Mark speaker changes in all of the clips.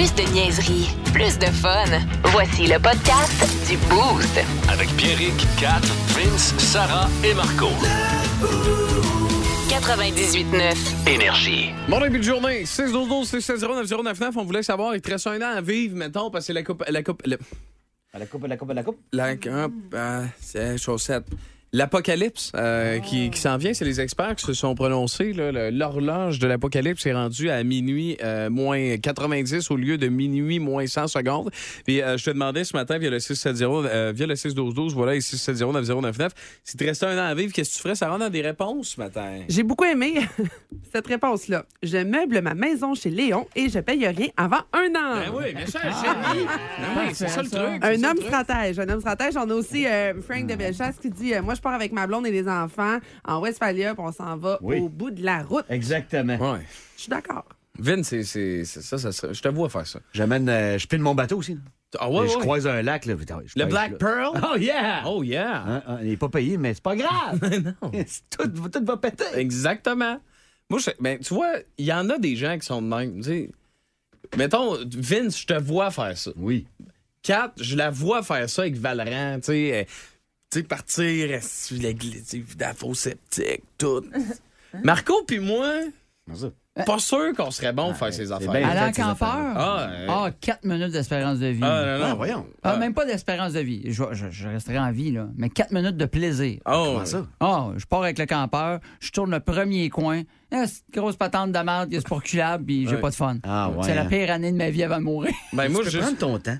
Speaker 1: Plus de niaiserie, plus de fun. Voici le podcast du Boost.
Speaker 2: Avec Pierrick, Kat, Vince, Sarah et Marco.
Speaker 1: 98.9.
Speaker 2: Énergie.
Speaker 3: Bon début de journée, 6 12 12 6 0 9 0 9 9 On voulait savoir, il te reste un an à vivre, mettons, parce que c'est la coupe. La coupe. La,
Speaker 4: La coupe, la coupe, la coupe.
Speaker 3: la coupe, euh, c'est chaussette. L'apocalypse euh, qui, qui s'en vient, c'est les experts qui se sont prononcés. là. L'horloge de l'apocalypse est rendue à minuit euh, moins 90 au lieu de minuit moins 100 secondes. Puis euh, je te demandais ce matin via le 670, euh, via le 61212, voilà, et 670-9099, si tu restais un an à vivre, qu'est-ce que tu ferais? Ça rentre dans des réponses ce matin.
Speaker 5: J'ai beaucoup aimé cette réponse-là. Je meuble ma maison chez Léon et je paye rien avant un an.
Speaker 3: Ben oui, bien sûr, génie. Ben oui, c'est ça le truc. c'est
Speaker 5: Un
Speaker 3: ça le
Speaker 5: homme
Speaker 3: truc.
Speaker 5: stratège. Un homme stratège. On a aussi euh, Frank de Bellechasse qui dit euh, Moi, je pars avec ma blonde et les enfants en Westphalia, puis on s'en va
Speaker 4: Oui.
Speaker 5: au bout de la route.
Speaker 4: Exactement.
Speaker 3: Ouais.
Speaker 5: Je suis d'accord.
Speaker 3: Vin, c'est c'est- c'est ça, ça serait- je te vois faire ça.
Speaker 4: J'amène, euh, je pile mon bateau aussi. là.
Speaker 3: Ah ouais,
Speaker 4: je
Speaker 3: ouais.
Speaker 4: croise un lac. Là, putain, je
Speaker 3: Le Black
Speaker 4: là.
Speaker 3: Pearl?
Speaker 4: Oh yeah!
Speaker 3: Oh yeah!
Speaker 4: Hein, hein, il n'est pas payé, mais c'est pas grave. C'est- tout, tout va péter.
Speaker 3: Exactement. Moi, je, ben, tu vois, il y en a des gens qui sont de même. Tu sais. Mettons, Vince, je te vois faire ça.
Speaker 4: Oui.
Speaker 3: Kat, je la vois faire ça avec Valorant, tu sais. Tu sais, partir, sur l'église, la faux sceptique, tout. Marco puis moi, pas sûr qu'on serait bon pour faire ces affaires.
Speaker 4: bien.
Speaker 6: Aller en campeur?
Speaker 3: Ah, euh,
Speaker 6: Ah, 4 minutes d'espérance de vie.
Speaker 3: Ah, non, non.
Speaker 4: Ah, voyons.
Speaker 6: Ah, même pas d'espérance de vie. Je, je- je resterai en vie, là. Mais 4 minutes de plaisir.
Speaker 3: Oh,
Speaker 4: Comment ça?
Speaker 6: Ah, je pars avec le campeur, je tourne le premier coin. Ah, c'est une grosse patente de merde, c'est pas reculable, puis j'ai
Speaker 3: Ouais.
Speaker 6: pas de fun.
Speaker 4: Ah, ouais,
Speaker 6: C'est la pire année de ma vie avant de mourir.
Speaker 3: Ben, moi, juste.
Speaker 4: prendre ton temps.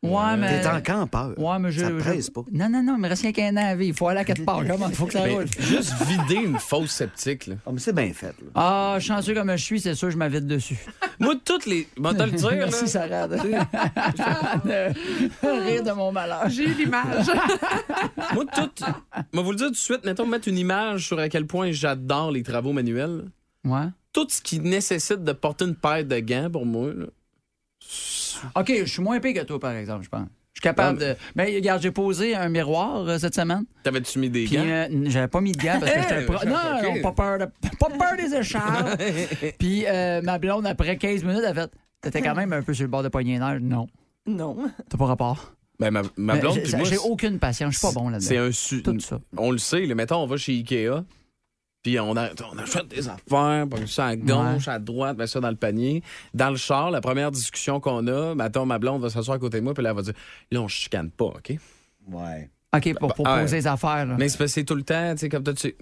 Speaker 6: Ouais, mais.
Speaker 4: T'es en campeur.
Speaker 6: Ouais, mais je.
Speaker 4: Ça te
Speaker 6: je-
Speaker 4: presse pas.
Speaker 6: Non, non, non, il me reste rien qu'un an à vivre. Il faut aller à quelque part. Comment? Il faut que ça
Speaker 3: Ben,
Speaker 6: roule?
Speaker 3: juste vider une fausse sceptique, là.
Speaker 4: Ah, mais c'est bien fait. Là.
Speaker 6: Ah, chanceux comme je suis, c'est sûr, je m'invite dessus.
Speaker 3: Moi, toutes les. Bon, te le dire, là.
Speaker 6: Merci, Sarah. rire de mon malheur.
Speaker 5: J'ai eu l'image.
Speaker 3: Moi, tout. Moi, vous le dire tout de suite, mettons, mettre une image sur à quel point j'adore les travaux manuels.
Speaker 6: Ouais.
Speaker 3: Tout ce qui nécessite de porter une paire de gants pour moi, là.
Speaker 6: OK, je suis moins pire que toi, par exemple, je pense. Je suis capable de. Mais regarde, j'ai posé un miroir euh, cette semaine.
Speaker 3: T'avais-tu mis des
Speaker 6: Puis
Speaker 3: gants?
Speaker 6: euh, j'avais pas mis de gants parce que j'étais pro- Non,
Speaker 3: ok.
Speaker 6: non, pas peur, de... pas peur des écharpes. Puis euh, ma blonde, après 15 minutes, elle fait T'étais quand même un peu sur le bord de poignée nerf. Non.
Speaker 5: non.
Speaker 6: T'as pas rapport.
Speaker 3: Ben, ma, ma
Speaker 6: Mais
Speaker 3: blonde,
Speaker 6: j'ai-
Speaker 3: moi,
Speaker 6: J'ai
Speaker 3: c'est-
Speaker 6: aucune patience. Je suis pas bon
Speaker 3: c'est
Speaker 6: là-dedans.
Speaker 3: un su-
Speaker 6: Tout ça.
Speaker 3: On le sait, là, mettons, on va chez Ikea, puis on, a, on achète des affaires, puis ça à gauche, à droite, met ça dans le panier. Dans le char, la première discussion qu'on a, mettons, ma blonde va s'asseoir à côté de moi, puis là, elle va dire Là, on se chicane pas, OK?
Speaker 4: Ouais.
Speaker 6: OK, pour, pour
Speaker 3: Ah, ouais.
Speaker 6: poser les affaires. là.
Speaker 3: Mais c'est tout le temps, tu sais, comme toi, tu.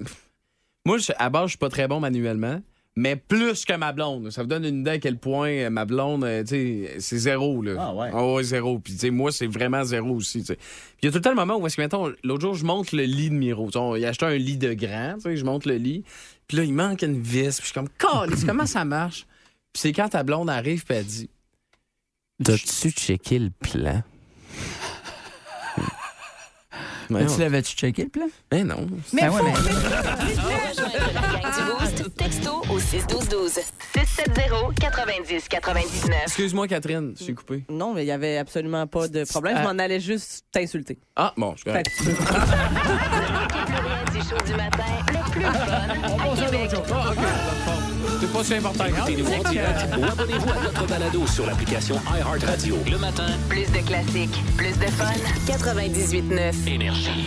Speaker 3: Moi, je- à base, je suis pas très bon manuellement, mais plus que ma blonde. Ça vous donne une idée à quel point euh, ma blonde, euh, tu sais, c'est zéro, là.
Speaker 4: Ah ouais.
Speaker 3: zéro. Puis, tu sais, moi, c'est vraiment zéro aussi, tu sais. Puis, il y a tout le temps le moment où, est-ce que, mettons, l'autre jour, je monte le lit de Miro. Il a acheté un lit de grand, tu sais, je monte le lit. Puis là, il manque une vis. Puis, je suis comme, comment ça marche? Puis, c'est quand ta blonde arrive, puis elle dit, T'as-tu checké le plan?
Speaker 6: Mais tu l'avais-tu checké le plan?
Speaker 3: Mais non.
Speaker 6: Ben ouais, mais-
Speaker 1: Texto au 61212. 670 90 99.
Speaker 3: Excuse-moi, Catherine, je suis coupé.
Speaker 7: Non, mais il n'y avait absolument pas de problème. Je m'en allais juste t'insulter.
Speaker 3: Ah, bon, je suis correct.
Speaker 1: Du show du matin, le plus fun à Québec.
Speaker 3: C'est pas si important.
Speaker 2: Écoutez-nous en direct ou abonnez-vous à notre balado sur l'application iHeartRadio. Le matin,
Speaker 1: Plus de classiques, plus de fun. 98.9.
Speaker 2: Énergie.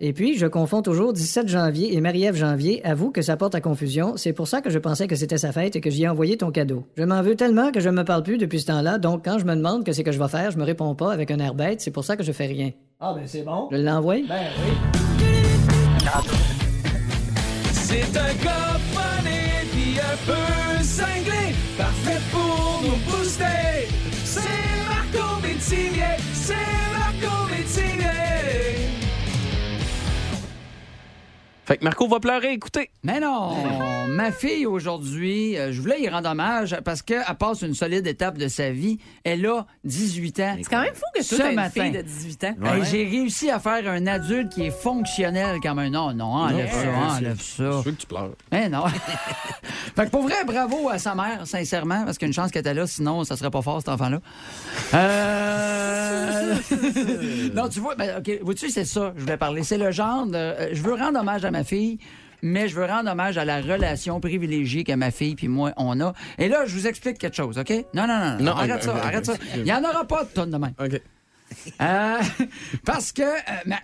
Speaker 8: Et puis, je confonds toujours 17 janvier et Marie-Ève janvier, avoue que ça porte à confusion, c'est pour ça que je pensais que c'était sa fête et que j'y ai envoyé ton cadeau. Je m'en veux tellement que je me parle plus depuis ce temps-là, donc quand je me demande que c'est que je vais faire, je me réponds pas avec un air bête, c'est pour ça que je fais rien.
Speaker 9: Ah, ben c'est bon.
Speaker 8: Je l'envoie?
Speaker 9: Ben oui.
Speaker 3: C'est un gars un peu cinglé, parfait pour nous booster. C'est Marco Métivier, c'est Marco Métivier. Fait que Marco va pleurer, écoutez.
Speaker 6: Mais non, ma fille aujourd'hui, euh, je voulais y rendre hommage parce qu'elle passe une solide étape de sa vie. Elle a 18 ans.
Speaker 7: C'est quand même fou que
Speaker 6: Ce
Speaker 7: toi, une fille de 18 ans.
Speaker 6: Hey, J'ai réussi à faire un adulte qui est fonctionnel comme un. Non, non, enlève ça, enlève ça.
Speaker 3: Je veux que tu pleures.
Speaker 6: Mais non. fait que pour vrai, bravo à sa mère, sincèrement, parce qu'une chance qu'elle était là, sinon, ça serait pas fort, cet enfant-là. Euh... non, tu vois, ben, OK, vois-tu, c'est ça, je voulais parler. C'est le genre de. euh, Je veux rendre hommage à ma fille. Mais je veux rendre hommage à la relation privilégiée que ma fille puis moi on a. Et là, je vous explique quelque chose, OK? Non, non, non, non.
Speaker 3: Non,
Speaker 6: arrête ça, arrête ça. Il n'y en aura pas de tonne de même.
Speaker 3: OK.
Speaker 6: Euh, parce que, euh, ma-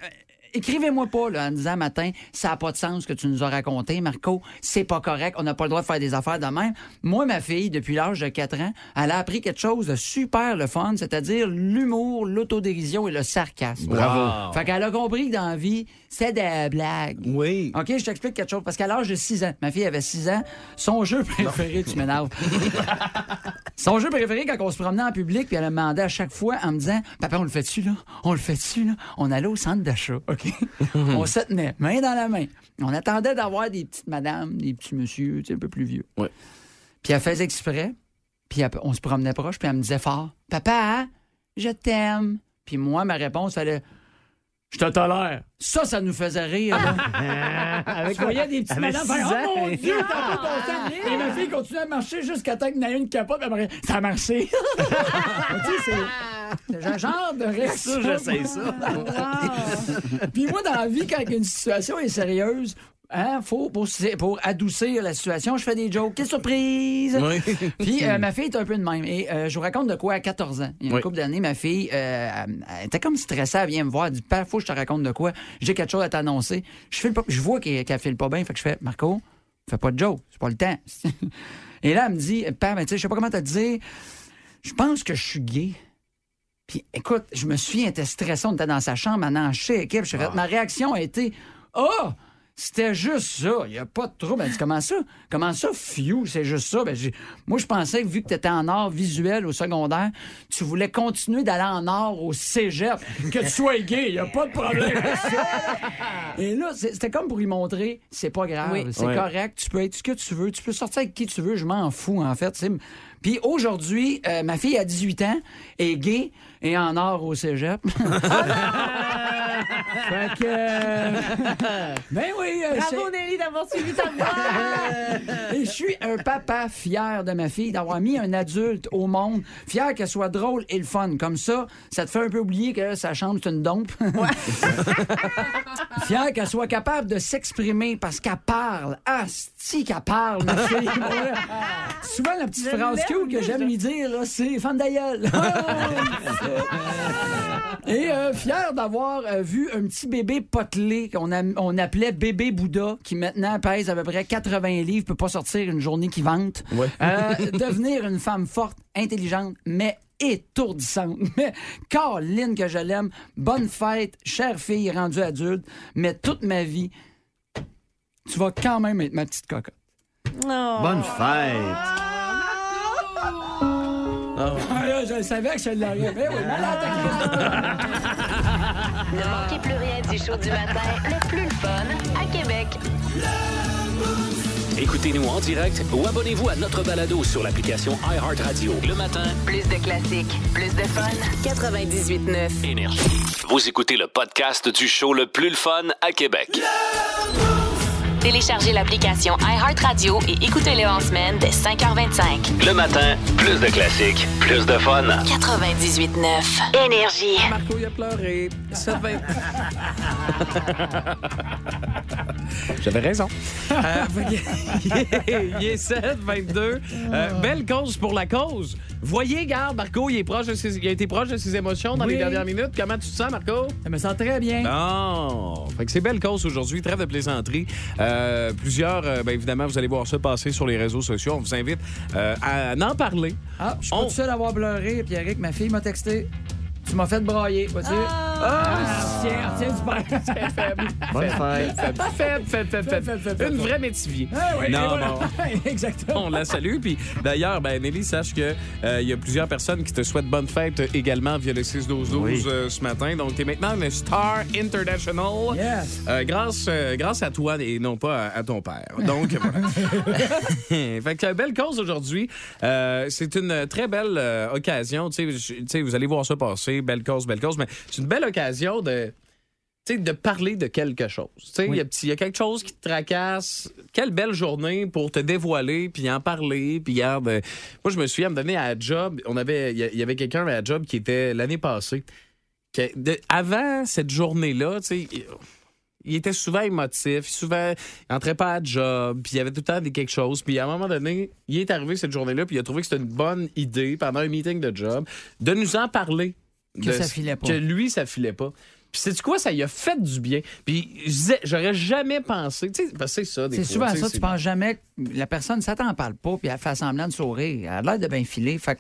Speaker 6: écrivez-moi pas là, en disant matin, ça n'a pas de sens ce que tu nous as raconté, Marco. C'est pas correct. On n'a pas le droit de faire des affaires de même. Moi, ma fille, depuis l'âge de 4 ans, elle a appris quelque chose de super le fun, c'est-à-dire l'humour, l'autodérision et le sarcasme.
Speaker 3: Bravo.
Speaker 6: Fait qu'elle a compris que dans la vie, c'est des blagues.
Speaker 4: Oui.
Speaker 6: OK, je t'explique quelque chose. Parce qu'à l'âge de 6 ans, ma fille avait 6 ans, son jeu préféré, tu m'énerves. son jeu préféré, quand on se promenait en public, puis elle me demandait à chaque fois en me disant Papa, on le fait-tu, là? On le fait-tu, là On allait au centre d'achat, OK? On se tenait, main dans la main. On attendait d'avoir des petites madames, des petits sais, un peu plus vieux.
Speaker 3: Ouais.
Speaker 6: Puis elle faisait exprès, puis elle- on se promenait proche, puis elle me disait fort Papa, je t'aime. Puis moi, ma réponse, elle est Je te tolère. Ça, ça nous faisait rire. là.
Speaker 4: Avec
Speaker 6: Je voyais des petites
Speaker 4: avec
Speaker 6: madames faire. Oh mon Dieu, t'as pas ton sang! Et ma fille continuait à marcher jusqu'à temps ait une capote. puis elle me dit, Ça a marché. tu sais, c'est c'est un genre de réaction.
Speaker 4: Ça, j'essaie ça.
Speaker 6: Puis moi, dans la vie, quand une situation est sérieuse, hein, faut, pour, pour adoucir la situation, je fais des jokes. Quelle surprise!
Speaker 3: Oui.
Speaker 6: Puis euh, ma fille est un peu de même. Et euh, je vous raconte de quoi à 14 ans. Il y a une
Speaker 3: Oui.
Speaker 6: couple d'années, ma fille, euh, elle, était comme stressée. Elle vient me voir. Elle dit Père, faut que je te raconte de quoi. J'ai quelque chose à t'annoncer. Je, file pas- je vois qu'elle qu'elle file pas bien. Fait que je fais Marco, fais pas de joke. C'est pas le temps. Et là, elle me dit Père, mais tu sais, je sais pas comment te dire. Je pense que je suis gay. Puis écoute, je me suis, elle était stressée, on était dans sa chambre, elle en chiait, équipe. J'ai fait- Ma réaction a été Oh! C'était juste ça, il n'y a pas de trouble. Elle dit Comment ça? Comment ça, few? C'est juste ça. Ben, moi, je pensais que vu que tu étais en art visuel au secondaire, tu voulais continuer d'aller en art au cégep. Que tu sois gay, il n'y a pas de problème avec ça. Et là, c'était comme pour lui montrer c'est pas grave,
Speaker 7: Oui.
Speaker 6: c'est
Speaker 3: Ouais.
Speaker 6: correct, tu peux être ce que tu veux, tu peux sortir avec qui tu veux, je m'en fous, en fait. Puis aujourd'hui, euh, ma fille a 18 ans, est gay et en art au cégep. fait que. euh, ben oui, euh,
Speaker 7: Bravo, Nelly, d'avoir suivi ta voix.
Speaker 6: et je suis un papa fier de ma fille, d'avoir mis un adulte au monde, fier qu'elle soit drôle et le fun. Comme ça, ça te fait un peu oublier que sa chambre, c'est une dompe. fier qu'elle soit capable de s'exprimer parce qu'elle parle. Ah, si qu'elle parle, ma fille. Souvent, la petite
Speaker 7: Je
Speaker 6: phrase cute que j'aime lui dire, là, c'est « Femme d'aïeul ». Et euh, fier d'avoir euh, vu un petit bébé potelé qu'on a- on appelait bébé Bouddha, qui maintenant pèse à peu près 80 livres, peut pas sortir une journée qui vante.
Speaker 3: Ouais.
Speaker 6: Euh, devenir une femme forte, intelligente, mais étourdissante. Mais Caroline que je l'aime, bonne fête, chère fille rendue adulte, mais toute ma vie, tu vas quand même être ma petite cocotte.
Speaker 7: Oh.
Speaker 4: Bonne fête.
Speaker 6: Ah, là, je savais que je l'aurais. Mais oui, malade.
Speaker 1: Ne manquez plus rien du show du matin, le plus le fun à Québec.
Speaker 2: Écoutez-nous en direct ou abonnez-vous à notre balado sur l'application iHeartRadio. Le matin,
Speaker 1: Plus de classiques, plus de fun. 98.9.
Speaker 2: énergie. Vous écoutez le podcast du show le plus le fun à Québec.
Speaker 1: Téléchargez l'application iHeartRadio et écoutez-le en semaine dès 5h25.
Speaker 2: Le matin, plus de classiques, plus de fun.
Speaker 1: 98.9. Énergie.
Speaker 3: Marco, il a pleuré. 7,20. J'avais raison. Euh, il est 7, 22. Euh, belle cause pour la cause. Voyez, garde, Marco, il, est proche de ses- il a été proche de ses émotions dans
Speaker 6: Oui.
Speaker 3: les dernières minutes. Comment tu te sens, Marco?
Speaker 6: Je me sens très bien.
Speaker 3: Non! Fait que c'est belle cause aujourd'hui, trêve de plaisanterie. Euh, plusieurs, euh, ben évidemment, vous allez voir ça passer sur les réseaux sociaux. On vous invite euh, à en parler.
Speaker 6: Ah, je suis
Speaker 3: On-
Speaker 6: pas tout seul à avoir pleuré. Pierrick, ma fille m'a texté. Tu m'as fait brailler, vois-tu? Ah, tiens, tiens, du
Speaker 3: faible.
Speaker 4: Bonne fête.
Speaker 3: Faible, faible, faible, faible, faible. Une vraie métivier. non, non.
Speaker 4: Exactement.
Speaker 3: On la salue. Puis d'ailleurs, ben, Nelly, sache que euh, il y a plusieurs personnes qui te souhaitent bonne fête également via le 6-12-12
Speaker 4: Oui.
Speaker 3: euh, ce matin. Donc, tu es maintenant une star international.
Speaker 4: Yes.
Speaker 3: Euh, grâce, euh, grâce à toi et non pas à, à ton père. Donc, voilà. fait que belle cause aujourd'hui. Euh, c'est une très belle euh, occasion. Tu sais, vous allez voir ça passer. Belle cause, belle cause. Mais c'est une belle occasion de de parler de quelque chose. Il y a petit- il y, a quelque chose qui te tracasse. Quelle belle journée pour te dévoiler, puis en parler. Puis euh, moi, je me souviens, à me donner à la job, on avait, il y y avait quelqu'un à la job qui était l'année passée. de- avant cette journée-là, il- était souvent émotif, souvent, il entrait pas à job, puis il y avait tout le temps des quelque chose. Puis à un moment donné, il est arrivé cette journée-là, puis il a trouvé que c'était une bonne idée pendant un meeting de job de nous en parler.
Speaker 6: Que
Speaker 3: De-
Speaker 6: ça filait pas.
Speaker 3: Que lui, ça filait pas. Puis c'est quoi, ça lui a fait du bien. Puis j'aurais jamais pensé, tu sais, parce que c'est ça. des
Speaker 6: C'est souvent ça, tu penses jamais que la personne, ça t'en parle pas, puis elle fait semblant de sourire. Elle a l'air de bien filer. Fait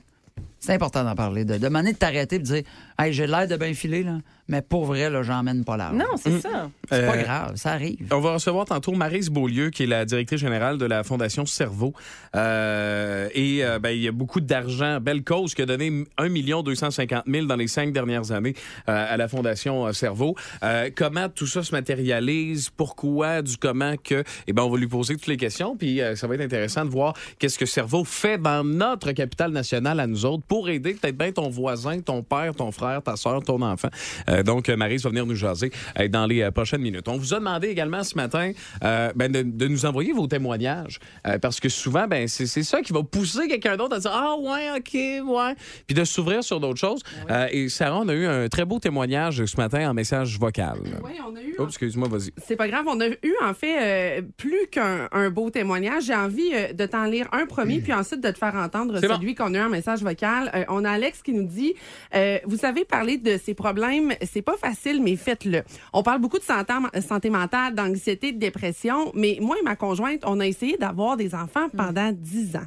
Speaker 6: c'est important d'en parler, de demander de t'arrêter et de dire Hey, j'ai l'air de bien filer, là, mais pour vrai, là, j'emmène pas large.
Speaker 7: Non, c'est
Speaker 3: Mm.
Speaker 7: ça.
Speaker 6: C'est pas
Speaker 3: Euh,
Speaker 6: grave, ça arrive.
Speaker 3: On va recevoir tantôt Marise Beaulieu, qui est la directrice générale de la Fondation Cerveau. Euh, et euh, ben, il y a beaucoup d'argent, belle cause, qui a donné 1 250 000 dans les cinq dernières années euh, à la Fondation euh, Cerveau. Euh, comment tout ça se matérialise? Pourquoi? Du comment que? Eh ben, on va lui poser toutes les questions. Puis euh, ça va être intéressant de voir qu'est-ce que Cerveau fait dans notre capitale nationale à nous autres pour aider peut-être bien ton voisin, ton père, ton frère, ta soeur, ton enfant. Euh, donc, euh, Maryse va venir nous jaser euh, dans les euh, prochaines minutes. On vous a demandé également ce matin ben, de, de nous envoyer vos témoignages parce que souvent, ben, c'est ça qui va pousser quelqu'un d'autre à dire Ah, ouais, OK, ouais. Puis de s'ouvrir sur d'autres choses. Et Sarah, on a eu un très beau témoignage ce matin en message vocal.
Speaker 5: Oui, on a eu.
Speaker 3: Oups, excuse-moi, vas-y.
Speaker 5: C'est pas grave. On a eu, en fait, plus qu'un un beau témoignage. J'ai envie de t'en lire un premier, puis ensuite de te faire entendre
Speaker 3: bon.
Speaker 5: celui qu'on a eu en message vocal. Euh, on a Alex qui nous dit euh, Vous savez, parler de ces problèmes, c'est pas facile, mais faites-le. On parle beaucoup de santé, santé mentale, d'anxiété, de dépression, mais moi et ma conjointe, on a essayé d'avoir des enfants pendant 10 ans.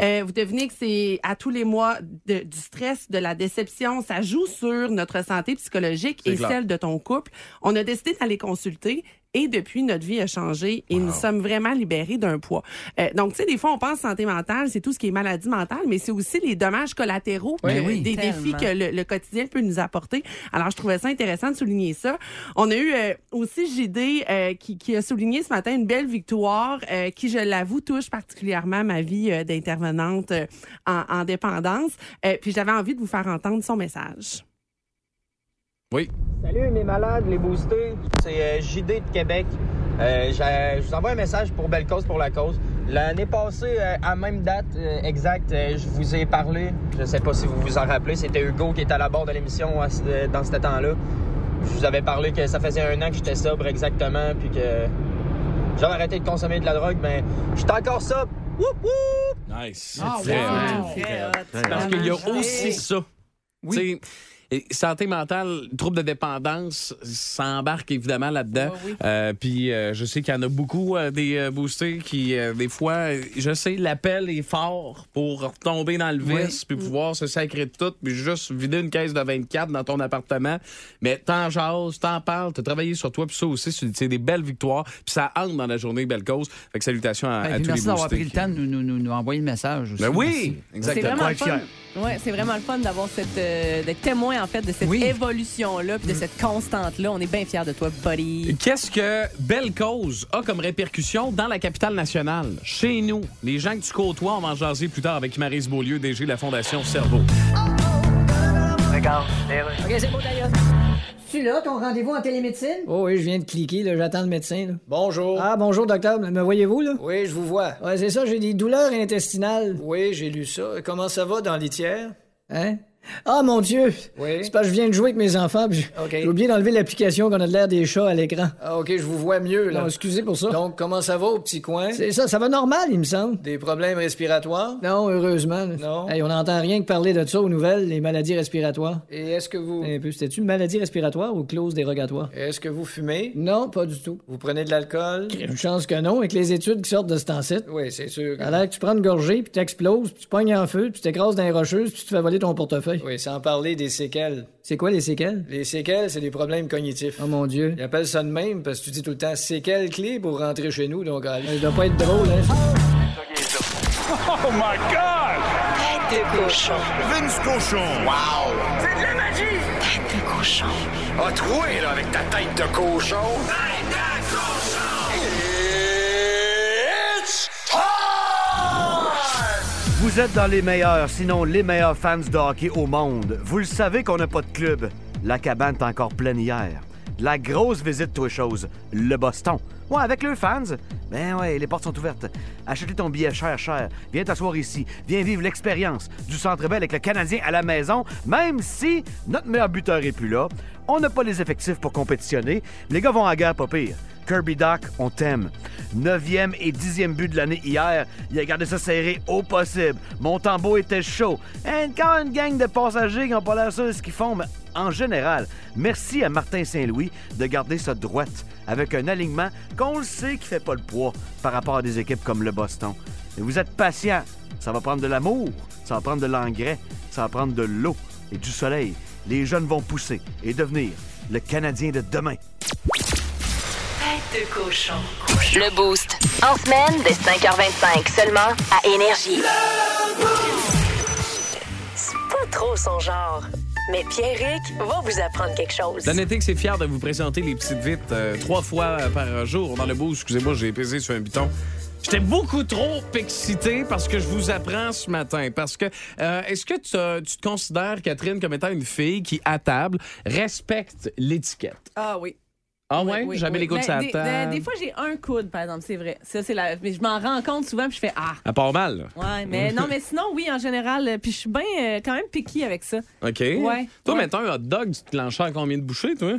Speaker 5: Euh, vous devinez que c'est à tous les mois de- du stress, de la déception. Ça joue sur notre santé psychologique et
Speaker 3: clair.
Speaker 5: celle de ton couple. On a décidé d'aller consulter. Et depuis, notre vie a changé et nous sommes vraiment libérés d'un poids. Euh, donc, tu sais, des fois, on pense santé mentale, c'est tout ce qui est maladie mentale, mais c'est aussi les dommages collatéraux
Speaker 6: Oui,
Speaker 5: que-
Speaker 6: oui.
Speaker 5: des
Speaker 7: Tellement.
Speaker 5: défis que le, le quotidien peut nous apporter. Alors, je trouvais ça intéressant de souligner ça. On a eu euh, aussi JD euh, qui, qui a souligné ce matin une belle victoire euh, qui, je l'avoue, touche particulièrement ma vie d'intervenante en, en dépendance. Puis j'avais envie de vous faire entendre son message.
Speaker 3: Oui.
Speaker 10: Salut mes malades, les boostés, c'est euh, JD de Québec. Euh, je vous envoie un message pour Belle Cause pour la cause. L'année passée, euh, à même date euh, exacte, euh, je vous ai parlé, je sais pas si vous vous en rappelez, c'était Hugo qui était à la barre de l'émission dans ce temps-là. Je vous avais parlé que ça faisait un an que j'étais sobre exactement, puis que j'avais arrêté de consommer de la drogue, mais j'étais encore sobre. Woup, woup!
Speaker 3: Nice. Très
Speaker 6: wow.
Speaker 3: hot. Parce qu'il y a aussi ça.
Speaker 6: Oui.
Speaker 3: Et santé mentale, trouble de dépendance, ça embarque évidemment là-dedans. Euh, puis euh, je sais qu'il y en a beaucoup euh, des boostés qui, des fois, je sais, l'appel est fort pour retomber dans le vice, puis pouvoir se sacrer de tout, puis juste vider une caisse de 24 dans ton appartement. Mais t'en jases, t'en parles, t'as travaillé sur toi, puis ça aussi, c'est des belles victoires, puis ça entre dans la journée Belle Cause. Fait que salutations à,
Speaker 6: Ben,
Speaker 3: à tous
Speaker 6: merci
Speaker 3: les
Speaker 6: d'avoir pris le temps de nous, nous, nous- nous envoyer le message aussi.
Speaker 3: Ben oui,
Speaker 6: Merci.
Speaker 7: C'est
Speaker 3: exactement.
Speaker 7: vraiment fun. Ouais, c'est vraiment le fun d'avoir cette euh, d'être témoin en fait de cette
Speaker 6: Oui.
Speaker 7: évolution là puis de cette constante là. On est bien fiers de toi, buddy.
Speaker 3: Qu'est-ce que Belle Cause a comme répercussion dans la capitale nationale? Chez nous, les gens que tu côtoies, on va en jaser plus tard avec Marise Beaulieu, DG de la Fondation Cerveau.
Speaker 8: OK, c'est beau d'ailleurs. Tu là, ton rendez-vous en télémédecine? Oh oui, je viens de cliquer, là, j'attends le médecin. Là.
Speaker 11: Bonjour.
Speaker 8: Ah, bonjour, docteur. Me voyez-vous, là?
Speaker 11: Oui, je vous vois.
Speaker 8: Ouais, c'est ça, j'ai des douleurs intestinales.
Speaker 11: Oui, j'ai lu ça. Comment ça va dans l'itière?
Speaker 8: Hein? Ah, mon Dieu!
Speaker 11: Oui.
Speaker 8: C'est parce que je viens de jouer avec mes enfants, puis j'ai oublié d'enlever l'application qu'on a de l'air des chats à l'écran.
Speaker 11: Ah, OK, je vous vois mieux, là.
Speaker 8: Non, excusez pour ça.
Speaker 11: Donc, comment ça va au petit coin?
Speaker 8: C'est ça, ça va normal, il me semble.
Speaker 11: Des problèmes respiratoires?
Speaker 8: Non, heureusement.
Speaker 11: Non.
Speaker 8: Hey, on n'entend rien que parler de ça aux nouvelles, les maladies respiratoires.
Speaker 11: Et est-ce que vous...
Speaker 8: Un peu, c'était-tu maladie respiratoire ou clause dérogatoire?
Speaker 11: Est-ce que vous fumez?
Speaker 8: Non, pas du tout.
Speaker 11: Vous prenez de l'alcool?
Speaker 8: Une chance que non, avec les études qui sortent de ce temps-ci.
Speaker 11: Oui, c'est sûr.
Speaker 8: L'air que tu prends une gorgée, puis t'exploses, puis tu pognes en feu, puis tu t'écrases dans les rocheuses, puis tu te fais voler ton portefeuille.
Speaker 11: Oui, sans parler des séquelles.
Speaker 8: C'est quoi les séquelles?
Speaker 11: Les séquelles, c'est des problèmes cognitifs.
Speaker 8: Oh mon Dieu.
Speaker 11: Ils appellent ça de même parce que tu dis tout le temps séquelles clés pour rentrer chez nous, donc allez.
Speaker 8: Ça doit pas être drôle, hein?
Speaker 12: Oh my God!
Speaker 1: Tête de cochon.
Speaker 12: Vince Cochon! Wow! C'est de la magie!
Speaker 1: Tête de cochon.
Speaker 12: A troué, là, avec ta tête de cochon. Tête de cochon!
Speaker 13: Vous êtes dans les meilleurs, sinon les meilleurs fans de hockey au monde. Vous le savez qu'on n'a pas de club. La cabane est encore pleine hier. La grosse visite, toi chose, le Boston. Ouais, avec leurs fans. Ben ouais, les portes sont ouvertes. Achetez ton billet cher, cher. Viens t'asseoir ici. Viens vivre l'expérience du Centre Bell avec le Canadien à la maison, même si notre meilleur buteur est plus là. On n'a pas les effectifs pour compétitionner. Les gars vont à guerre, pas pire. Kirby Doc, on t'aime. Neuvième et dixième but de l'année hier. Il a gardé ça serré au possible. Mon tambour était chaud. Encore une gang de passagers qui n'ont pas l'air sûrs de ce qu'ils font, mais en général, merci à Martin Saint-Louis de garder ça droite avec un alignement qu'on le sait qui fait pas le poids par rapport à des équipes comme le Boston. Mais vous êtes patient. Ça va prendre de l'amour, ça va prendre de l'engrais, ça va prendre de l'eau et du soleil. Les jeunes vont pousser et devenir le Canadien de demain.
Speaker 1: Tête de cochon. Le Boost. En semaine, dès 5h25, seulement à Énergie. C'est pas trop son genre. Mais Pierrick va vous apprendre quelque chose.
Speaker 3: Danetix est fier de vous présenter les petites vites euh, trois fois par jour dans le boost. Excusez-moi, j'ai pesé sur un piton. J'étais beaucoup trop excité parce que je vous apprends ce matin. Parce que, euh, est-ce que tu, tu te considères, Catherine, comme étant une fille qui, à table, respecte l'étiquette?
Speaker 7: Ah oui.
Speaker 3: Ah ouais?
Speaker 7: oui,
Speaker 3: Jamais
Speaker 7: oui.
Speaker 3: les coudes
Speaker 7: Ben,
Speaker 3: sur la
Speaker 7: des,
Speaker 3: table.
Speaker 7: des- des fois, j'ai un coude, par exemple, c'est vrai. Ça, c'est la... Mais je m'en rends compte souvent, puis je fais Ah.
Speaker 3: À part mal, là.
Speaker 7: Ouais, mais non, mais sinon, oui, en général. euh, Puis je suis bien euh, quand même picky avec ça.
Speaker 3: OK.
Speaker 7: Ouais.
Speaker 3: Toi,
Speaker 7: Ouais.
Speaker 3: mettons un hot dog, tu te l'enchères à combien de bouchées, toi?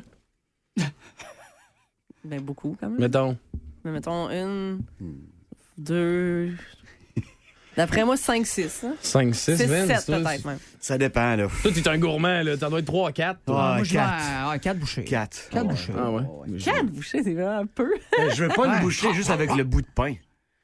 Speaker 7: Ben, beaucoup, quand même.
Speaker 3: Mettons.
Speaker 7: Mais mettons une, deux. D'après moi, 5, 6. Hein?
Speaker 3: 5, 6,
Speaker 7: 6,
Speaker 3: 20,
Speaker 7: 7
Speaker 3: toi,
Speaker 7: peut-être même.
Speaker 13: Ça dépend, là.
Speaker 3: Toi, t'es un gourmand, là. T'en dois être 3, 4.
Speaker 6: moi, je vais à à quatre bouchées.
Speaker 13: Quatre.
Speaker 6: Quatre bouchées.
Speaker 3: Ah ouais.
Speaker 7: 4 bouchées, c'est vraiment peu.
Speaker 13: Euh, Je veux pas une bouchée juste avec le bout de pain.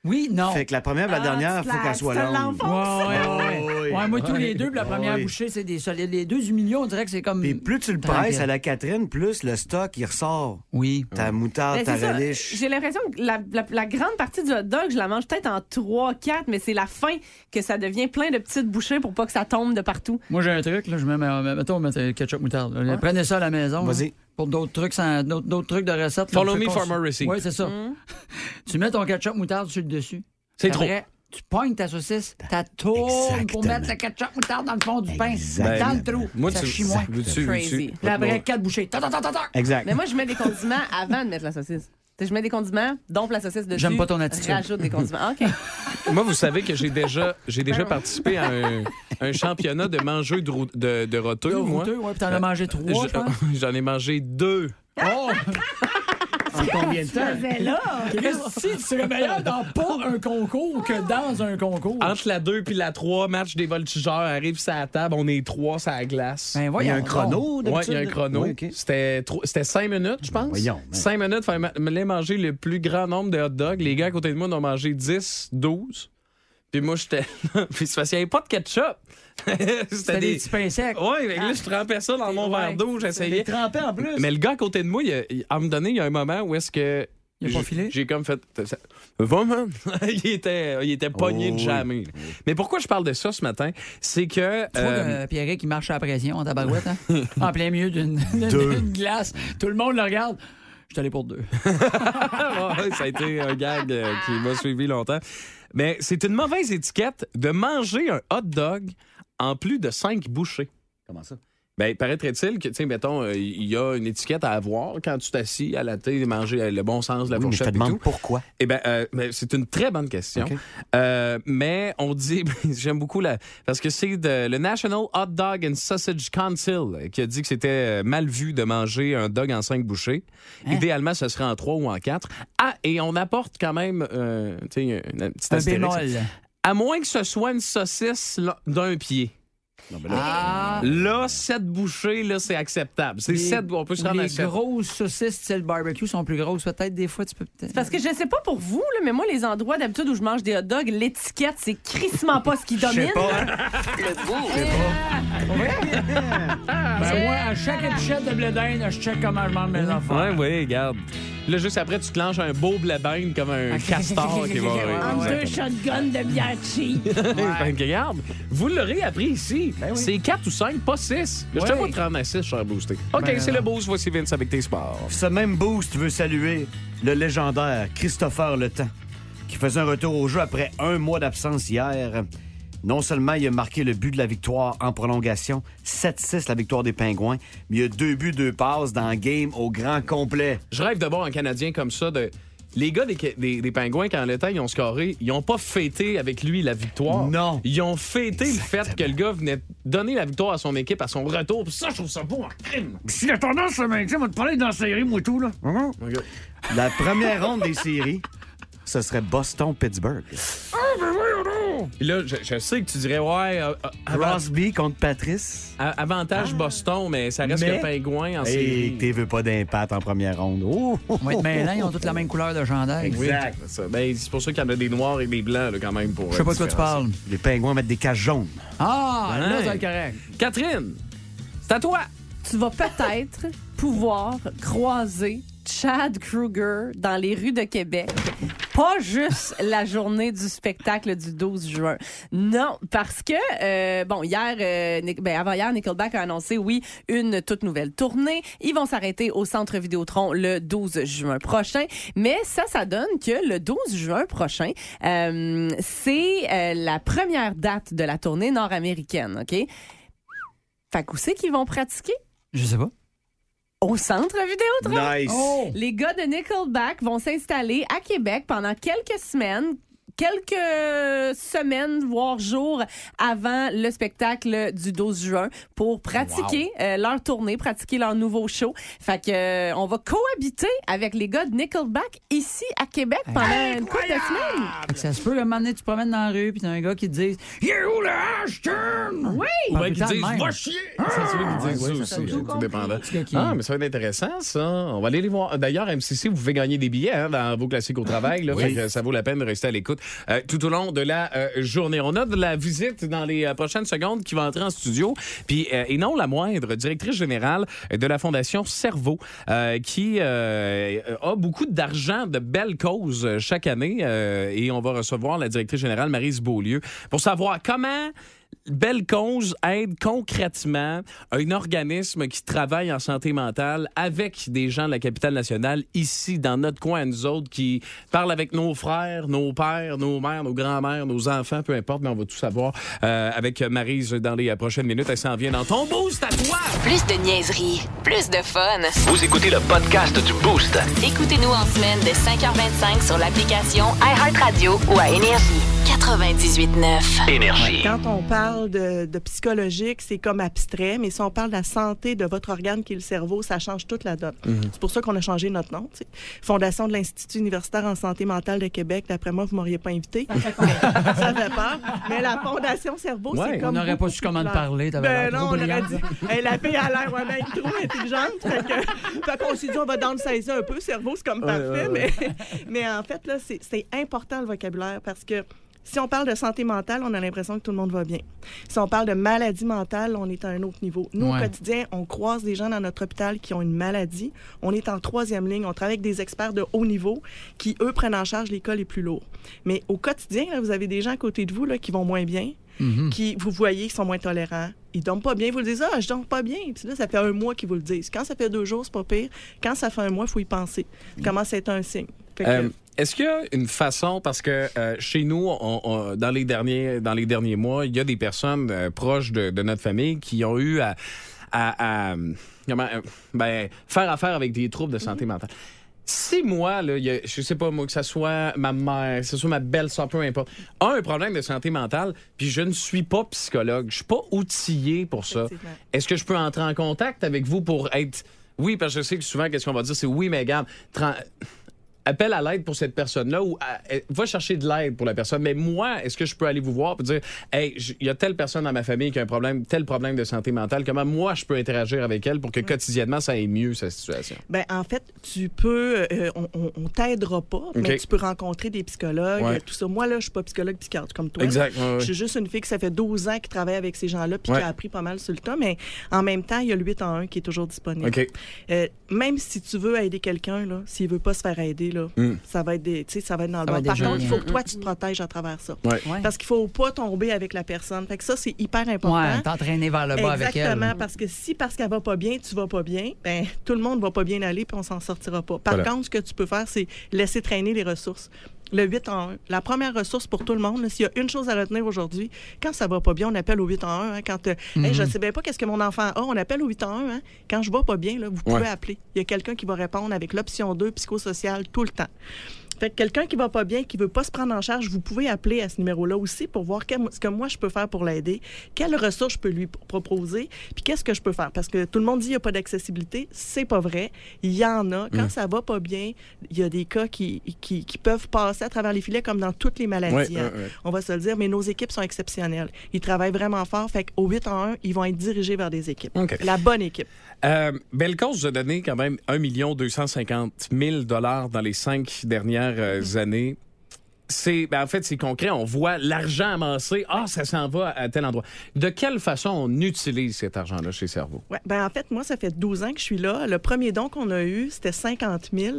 Speaker 6: Oui, non.
Speaker 13: Fait que la première et la
Speaker 7: Ah,
Speaker 13: dernière,
Speaker 7: tu
Speaker 13: faut qu'elle soit longue.
Speaker 7: l'enfonces.
Speaker 6: Ouais, ouais, ouais.
Speaker 13: oui.
Speaker 6: Ouais, moi, tous les deux, puis la
Speaker 13: Ouais.
Speaker 6: première bouchée, c'est des solides. Les deux du milieu, on dirait que c'est comme.
Speaker 13: Puis plus tu le
Speaker 6: Tranquille.
Speaker 13: presses à la Catherine, plus le stock, il ressort.
Speaker 6: Oui.
Speaker 13: Ta moutarde, ta relish.
Speaker 7: J'ai l'impression que la, la- la grande partie du hot dog, je la mange peut-être en 3, 4, mais c'est la fin que ça devient plein de petites bouchées pour pas que ça tombe de partout.
Speaker 6: Moi, j'ai un truc, là, je mets, mettons, mettre ketchup moutarde. Prenez ça à la maison.
Speaker 13: Vas-y.
Speaker 6: Pour d'autres trucs, sans- d'autres d'autres trucs de recettes.
Speaker 3: Follow me
Speaker 6: cons-
Speaker 3: for more receipts.
Speaker 6: Oui, c'est ça. tu mets ton ketchup moutarde sur le dessus.
Speaker 3: C'est
Speaker 6: Après,
Speaker 3: trop.
Speaker 6: Tu pognes ta saucisse, ta tourne pour mettre le ketchup moutarde dans le fond du pain.
Speaker 13: Exactement.
Speaker 6: Dans le trou.
Speaker 3: Moi,
Speaker 6: ça
Speaker 3: tu-
Speaker 6: chie moins.
Speaker 7: Crazy.
Speaker 6: Puis après, quatre bouchées. Ta, ta, ta.
Speaker 13: Exact.
Speaker 7: Mais moi, je mets des condiments avant de mettre la saucisse. Je mets des condiments, donc la saucisse dessus.
Speaker 6: J'aime pas ton attitude.
Speaker 7: Rajoute des condiments. OK.
Speaker 3: Moi, vous savez que j'ai déjà, j'ai déjà participé à un, un championnat de mangeux de, rou- de, de roteux, moi.
Speaker 6: routeux, ouais, puis t'en as mangé trois, pense.
Speaker 3: Je- J'en ai mangé deux.
Speaker 6: Oh!
Speaker 13: En combien de temps?
Speaker 6: si tu serais meilleur dans pas un concours que dans un concours.
Speaker 3: Entre la 2 puis la 3, match des voltigeurs arrive sur la table, on est trois sur la glace.
Speaker 6: Ben,
Speaker 13: Il y a un chrono, d'habitude?
Speaker 3: il y a un chrono.
Speaker 13: Oui, OK.
Speaker 3: C'était tro- C'était 5 minutes, je pense.
Speaker 13: voyons, man.
Speaker 3: 5 minutes, fallait me les manger le plus grand nombre de hot dogs. Les gars à côté de moi en ont mangé 10, 12. Puis moi, j'étais là. Puis c'est parce qu'il n'y avait pas de ketchup.
Speaker 6: C'était des petits pains secs.
Speaker 3: Ouais, fait que là, je trempais ça dans mon
Speaker 6: Ouais.
Speaker 3: verre d'eau, j'essayais.
Speaker 6: Des trempés en plus.
Speaker 3: Mais le gars à côté de moi, il a- à un moment donné, il y a un moment où est-ce que.
Speaker 6: Il a pas
Speaker 3: j'ai-
Speaker 6: filé?
Speaker 3: J'ai comme fait. Va, man! il, était, il était pogné
Speaker 13: Oh,
Speaker 3: de
Speaker 13: oui.
Speaker 3: jamais. Mais pourquoi je parle de ça ce matin? C'est que.
Speaker 6: Tu vois
Speaker 3: euh,
Speaker 6: que Pierre qui marche à la pression en tabarouette, hein? en plein milieu d'une glace. Tout le monde le regarde. Je suis allé pour deux.
Speaker 3: Ouais, ça a été un gag euh, qui m'a suivi longtemps. Mais c'est une mauvaise étiquette de manger un hot dog en plus de cinq bouchées.
Speaker 13: Comment ça?
Speaker 3: Ben, paraîtrait-il que, tu mettons, euh, il y a une étiquette à avoir quand tu t'assis à la télé, manger euh, le bon sens de la
Speaker 13: Oui, mais je te
Speaker 3: fourchette et
Speaker 13: demande
Speaker 3: tout?
Speaker 13: pourquoi.
Speaker 3: Eh ben, euh, ben, c'est une très bonne question. Euh, mais on dit, j'aime beaucoup la, parce que c'est le National Hot Dog and Sausage Council qui a dit que c'était mal vu de manger un dog en cinq bouchées.
Speaker 6: Hein?
Speaker 3: Idéalement, ce serait en trois ou en quatre. Ah, et on apporte quand même, euh, tu sais, un, un petit
Speaker 6: Un bémol.
Speaker 3: À moins que ce soit une saucisse d'un pied.
Speaker 6: Ah.
Speaker 3: Là, sept bouchées, là, c'est acceptable. C'est
Speaker 6: Les-
Speaker 3: sept, on peut se rendre à
Speaker 6: Les
Speaker 3: sept.
Speaker 6: grosses saucisses style barbecue sont plus grosses. Peut-être des fois, tu peux peut-être.
Speaker 7: Parce que je sais pas pour vous, là, mais moi, les endroits d'habitude où je mange des hot dogs, l'étiquette, c'est crissement pas ce qui domine.
Speaker 1: Le beau.
Speaker 4: Ben, moi, à chaque étichette de blé d'Inde, je check comment je mange mes affaires.
Speaker 3: Ouais, oui, regarde. Là, juste après, tu te lances un beau blabine comme un castor qui va.
Speaker 7: Entre deux shotguns de bière cheap.
Speaker 3: Fait que regarde, vous l'aurez appris ici. C'est 4 ou 5, pas 6. Je te vois te rendre à 6, cher boosté. OK,
Speaker 13: Ben,
Speaker 3: c'est le boost. Voici Vince avec tes sports.
Speaker 13: Ce même boost veut saluer le légendaire Christopher Le Temps, qui faisait un retour au jeu après un mois d'absence hier. Non seulement il a marqué le but de la victoire en prolongation, 7-6 la victoire des Pingouins, mais il y a deux buts, deux passes dans le game au grand complet.
Speaker 3: Je rêve de voir un Canadien comme ça. De... Les gars des, des, des Pingouins, quand le temps, ils ont scoré, ils ont pas fêté avec lui la victoire.
Speaker 13: Non.
Speaker 3: Ils ont fêté le fait que le gars venait donner la victoire à son équipe à son retour. Puis ça, je trouve ça beau en crime.
Speaker 4: Si la tendance se maintient, on va te parler dans la série, moi, tout, là.
Speaker 13: La première ronde des séries, ce serait Boston-Pittsburgh.
Speaker 4: Ah, ben!
Speaker 3: Puis là, je, je sais que tu dirais, ouais, euh, euh, avant-
Speaker 13: Crosby contre Patrice.
Speaker 3: a- avantage Boston, mais ça reste
Speaker 13: Mais-
Speaker 3: que Pingouin en
Speaker 13: Et
Speaker 3: série.
Speaker 13: t'es veux pas d'impact en première ronde. Oh!
Speaker 6: On va être mêlants, ils ont toutes la même couleur de chandail.
Speaker 3: Oui, c'est ça. Ben, c'est pour ça qu'il y en a des noirs et des blancs, là, quand même.
Speaker 6: Je sais pas
Speaker 3: euh,
Speaker 6: de quoi tu parles.
Speaker 13: Les Pingouins mettent des caches jaunes.
Speaker 6: Ah, là,
Speaker 3: Ouais.
Speaker 6: être correct.
Speaker 3: Catherine, c'est à toi.
Speaker 7: Tu vas peut-être pouvoir croiser Chad Kruger dans les rues de Québec. Pas juste la journée du spectacle du 12 juin. Non, parce que, euh, bon, hier, euh, ben, avant hier, Nickelback a annoncé, oui, une toute nouvelle tournée. Ils vont s'arrêter au Centre Vidéotron le 12 juin prochain. Mais ça, ça donne que le 12 juin prochain, euh, c'est euh, la première date de la tournée nord-américaine, OK? Fait qu'où c'est qu'ils vont pratiquer?
Speaker 6: Je sais pas.
Speaker 7: Au Centre Vidéotron.
Speaker 13: Nice.
Speaker 6: Oh!
Speaker 7: Les gars de Nickelback vont s'installer à Québec pendant quelques semaines quelques semaines, voire jours avant le spectacle du 12 juin pour pratiquer euh, leur tournée, pratiquer leur nouveau show. Fait que euh, on va cohabiter avec les gars de Nickelback ici à Québec pendant une couple de semaines.
Speaker 6: Fait que Ça se peut, un moment donné, tu te promènes dans la rue, puis t'as un gars qui te dit Il est où le Ashton?
Speaker 7: Oui!
Speaker 3: Ou bien disent,
Speaker 6: même.
Speaker 3: va chier! Ça se peut qu'ils disent
Speaker 6: ouais,
Speaker 3: ça aussi,
Speaker 6: tout
Speaker 3: tout dépendant.
Speaker 6: Qui-
Speaker 3: Ah, mais ça va être intéressant, ça. On va aller les voir. D'ailleurs, MCC, vous pouvez gagner des billets hein, dans vos classiques au travail. Là,
Speaker 13: Oui.
Speaker 3: Fait que ça vaut la peine de rester à l'écoute euh, tout au long de la euh, journée. On a de la visite dans les euh, prochaines secondes qui va entrer en studio. Puis, et non la moindre, directrice générale de la Fondation Cerveau, qui a beaucoup d'argent, de belles causes chaque année. et on va recevoir la directrice générale, Marise Beaulieu, pour savoir comment Belle Cause aide concrètement un organisme qui travaille en santé mentale avec des gens de la capitale nationale ici dans notre coin, à nous autres, qui parlent avec nos frères, nos pères, nos mères, nos grands-mères, nos enfants, peu importe, mais on va tout savoir euh, avec Marise dans les prochaines minutes. Elle s'en vient dans ton boost à toi!
Speaker 1: Plus de niaiserie, plus de fun.
Speaker 2: Vous écoutez le podcast du Boost.
Speaker 1: Écoutez-nous en semaine de 5h25 sur l'application iHeartRadio ou à Énergie. 98.9.
Speaker 2: Énergie.
Speaker 14: Quand on parle de, de psychologique, c'est comme abstrait, mais si on parle de la santé de votre organe qui est le cerveau, ça change toute la donne.
Speaker 3: Mhm.
Speaker 14: C'est pour ça qu'on a changé notre nom. Fondation de l'Institut universitaire en santé mentale de Québec. D'après moi, vous m'auriez pas invité. ça fait peur. Mais la Fondation Cerveau,
Speaker 6: Ouais.
Speaker 14: c'est comme
Speaker 6: On n'aurait pas su comment te parler,
Speaker 14: Ben
Speaker 6: l'air
Speaker 14: non, on aurait dit. Hey, la fille a l'air ouais, ben, trop intelligente. Fait que- fait qu'on s'est dit, on va downsizer un peu. Cerveau, c'est comme
Speaker 3: Ouais,
Speaker 14: parfait.
Speaker 3: ouais, ouais.
Speaker 14: Mais, mais en fait, là, c'est important le vocabulaire parce que si on parle de santé mentale, on a l'impression que tout le monde va bien. Si on parle de maladie mentale, on est à un autre niveau. Nous, au quotidien, on croise des gens dans notre hôpital qui ont une maladie. On est en troisième ligne. On travaille avec des experts de haut niveau qui, eux, prennent en charge les cas les plus lourds. Mais au quotidien, là, vous avez des gens à côté de vous là, qui vont moins bien,
Speaker 6: Mhm.
Speaker 14: qui, vous voyez, qui sont moins tolérants. Ils dorment pas bien. Vous le disent, ah, je dors pas bien. Puis là, ça fait un mois qu'ils vous le disent. Quand ça fait deux jours, c'est pas pire. Quand ça fait un mois, il faut y penser. Ça commence à être un signe.
Speaker 3: Euh, Est-ce qu'il y a une façon, parce que euh, chez nous, on- on- dans, les derniers, dans les derniers mois, il y a des personnes euh, proches de, de notre famille qui ont eu à, à- à, comment, euh, ben, faire affaire avec des troubles de santé mentale. Si moi, là, y a- je sais pas moi, que ce soit ma mère, que ce soit ma belle-sœur, peu importe, a un problème de santé mentale, puis je ne suis pas psychologue, je suis pas outillé pour ça, est-ce que je peux entrer en contact avec vous pour être... Oui, parce que je sais que souvent, qu'est-ce qu'on va dire, c'est oui, mais regarde, appelle à l'aide pour cette personne-là ou à- euh, va chercher de l'aide pour la personne. Mais moi, est-ce que je peux aller vous voir et dire, hey, il y a telle personne dans ma famille qui a un problème, tel problème de santé mentale. Comment moi, je peux interagir avec elle pour que quotidiennement, ça aille mieux, sa situation?
Speaker 14: Ben, en fait, tu peux, euh, on, on, on t'aidera pas, mais tu peux rencontrer des psychologues,
Speaker 3: Ouais.
Speaker 14: tout ça. Moi, là, je suis pas psychologue psychiatre comme toi.
Speaker 3: Exact,
Speaker 14: là.
Speaker 3: ouais, ouais.
Speaker 14: Je suis juste une fille qui ça fait 12 ans qui travaille avec ces gens-là puis qui a appris pas mal sur le tas, mais en même temps, il y a le 8 en 1 qui est toujours disponible.
Speaker 3: OK.
Speaker 14: Euh, même si tu veux aider quelqu'un, là, s'il veut pas se faire aider, là,
Speaker 3: Mm.
Speaker 14: ça va être des, tu sais, ça va être dans le
Speaker 6: Ça
Speaker 14: Par contre, il faut que toi, tu te protèges à travers ça.
Speaker 3: Ouais.
Speaker 6: Ouais.
Speaker 14: Parce qu'il faut pas tomber avec la personne. Fait que ça, c'est hyper important.
Speaker 6: Ouais, t'entraîner vers le bas avec elle.
Speaker 14: Exactement, parce que si parce qu'elle va pas bien, tu vas pas bien, ben tout le monde va pas bien aller puis on s'en sortira pas. Par
Speaker 3: Voilà.
Speaker 14: contre, ce que tu peux faire, c'est laisser traîner les ressources. Le 8 en 1. La première ressource pour tout le monde, s'il y a une chose à retenir aujourd'hui, quand ça va pas bien, on appelle au 8 en 1. hein. quand euh, Hey, je sais bien pas qu'est-ce que mon enfant a, on appelle au 8 en 1. hein. Quand je vais pas bien, là, vous pouvez
Speaker 3: Ouais.
Speaker 14: appeler. Il y a quelqu'un qui va répondre avec l'option 2 psychosocial tout le temps. Fait que quelqu'un qui va pas bien, qui veut pas se prendre en charge, vous pouvez appeler à ce numéro-là aussi pour voir quel- ce que moi je peux faire pour l'aider, quelles ressources je peux lui proposer, puis qu'est-ce que je peux faire? Parce que tout le monde dit qu'il n'y a pas d'accessibilité, c'est pas vrai. Il y en a. Quand ça va pas bien, il y a des cas qui, qui, qui peuvent passer à travers les filets comme dans toutes les maladies.
Speaker 3: Ouais,
Speaker 14: hein.
Speaker 3: ouais, ouais.
Speaker 14: On va se le dire, mais nos équipes sont exceptionnelles. Ils travaillent vraiment fort. Fait qu'au 8 en 1, ils vont être dirigés vers des équipes. La bonne équipe.
Speaker 3: Euh, Belcos vous a donné quand même 1 250 000 dollars dans les cinq dernières euh,
Speaker 14: Mm-hmm.
Speaker 3: années. C'est, ben, en fait, c'est concret. On voit l'argent amassé. Ah, ça s'en va à tel endroit. De quelle façon on utilise cet argent-là chez Cerveau?
Speaker 14: Ouais, ben en fait, moi, ça fait 12 ans que je suis là. Le premier don qu'on a eu, c'était 50 000.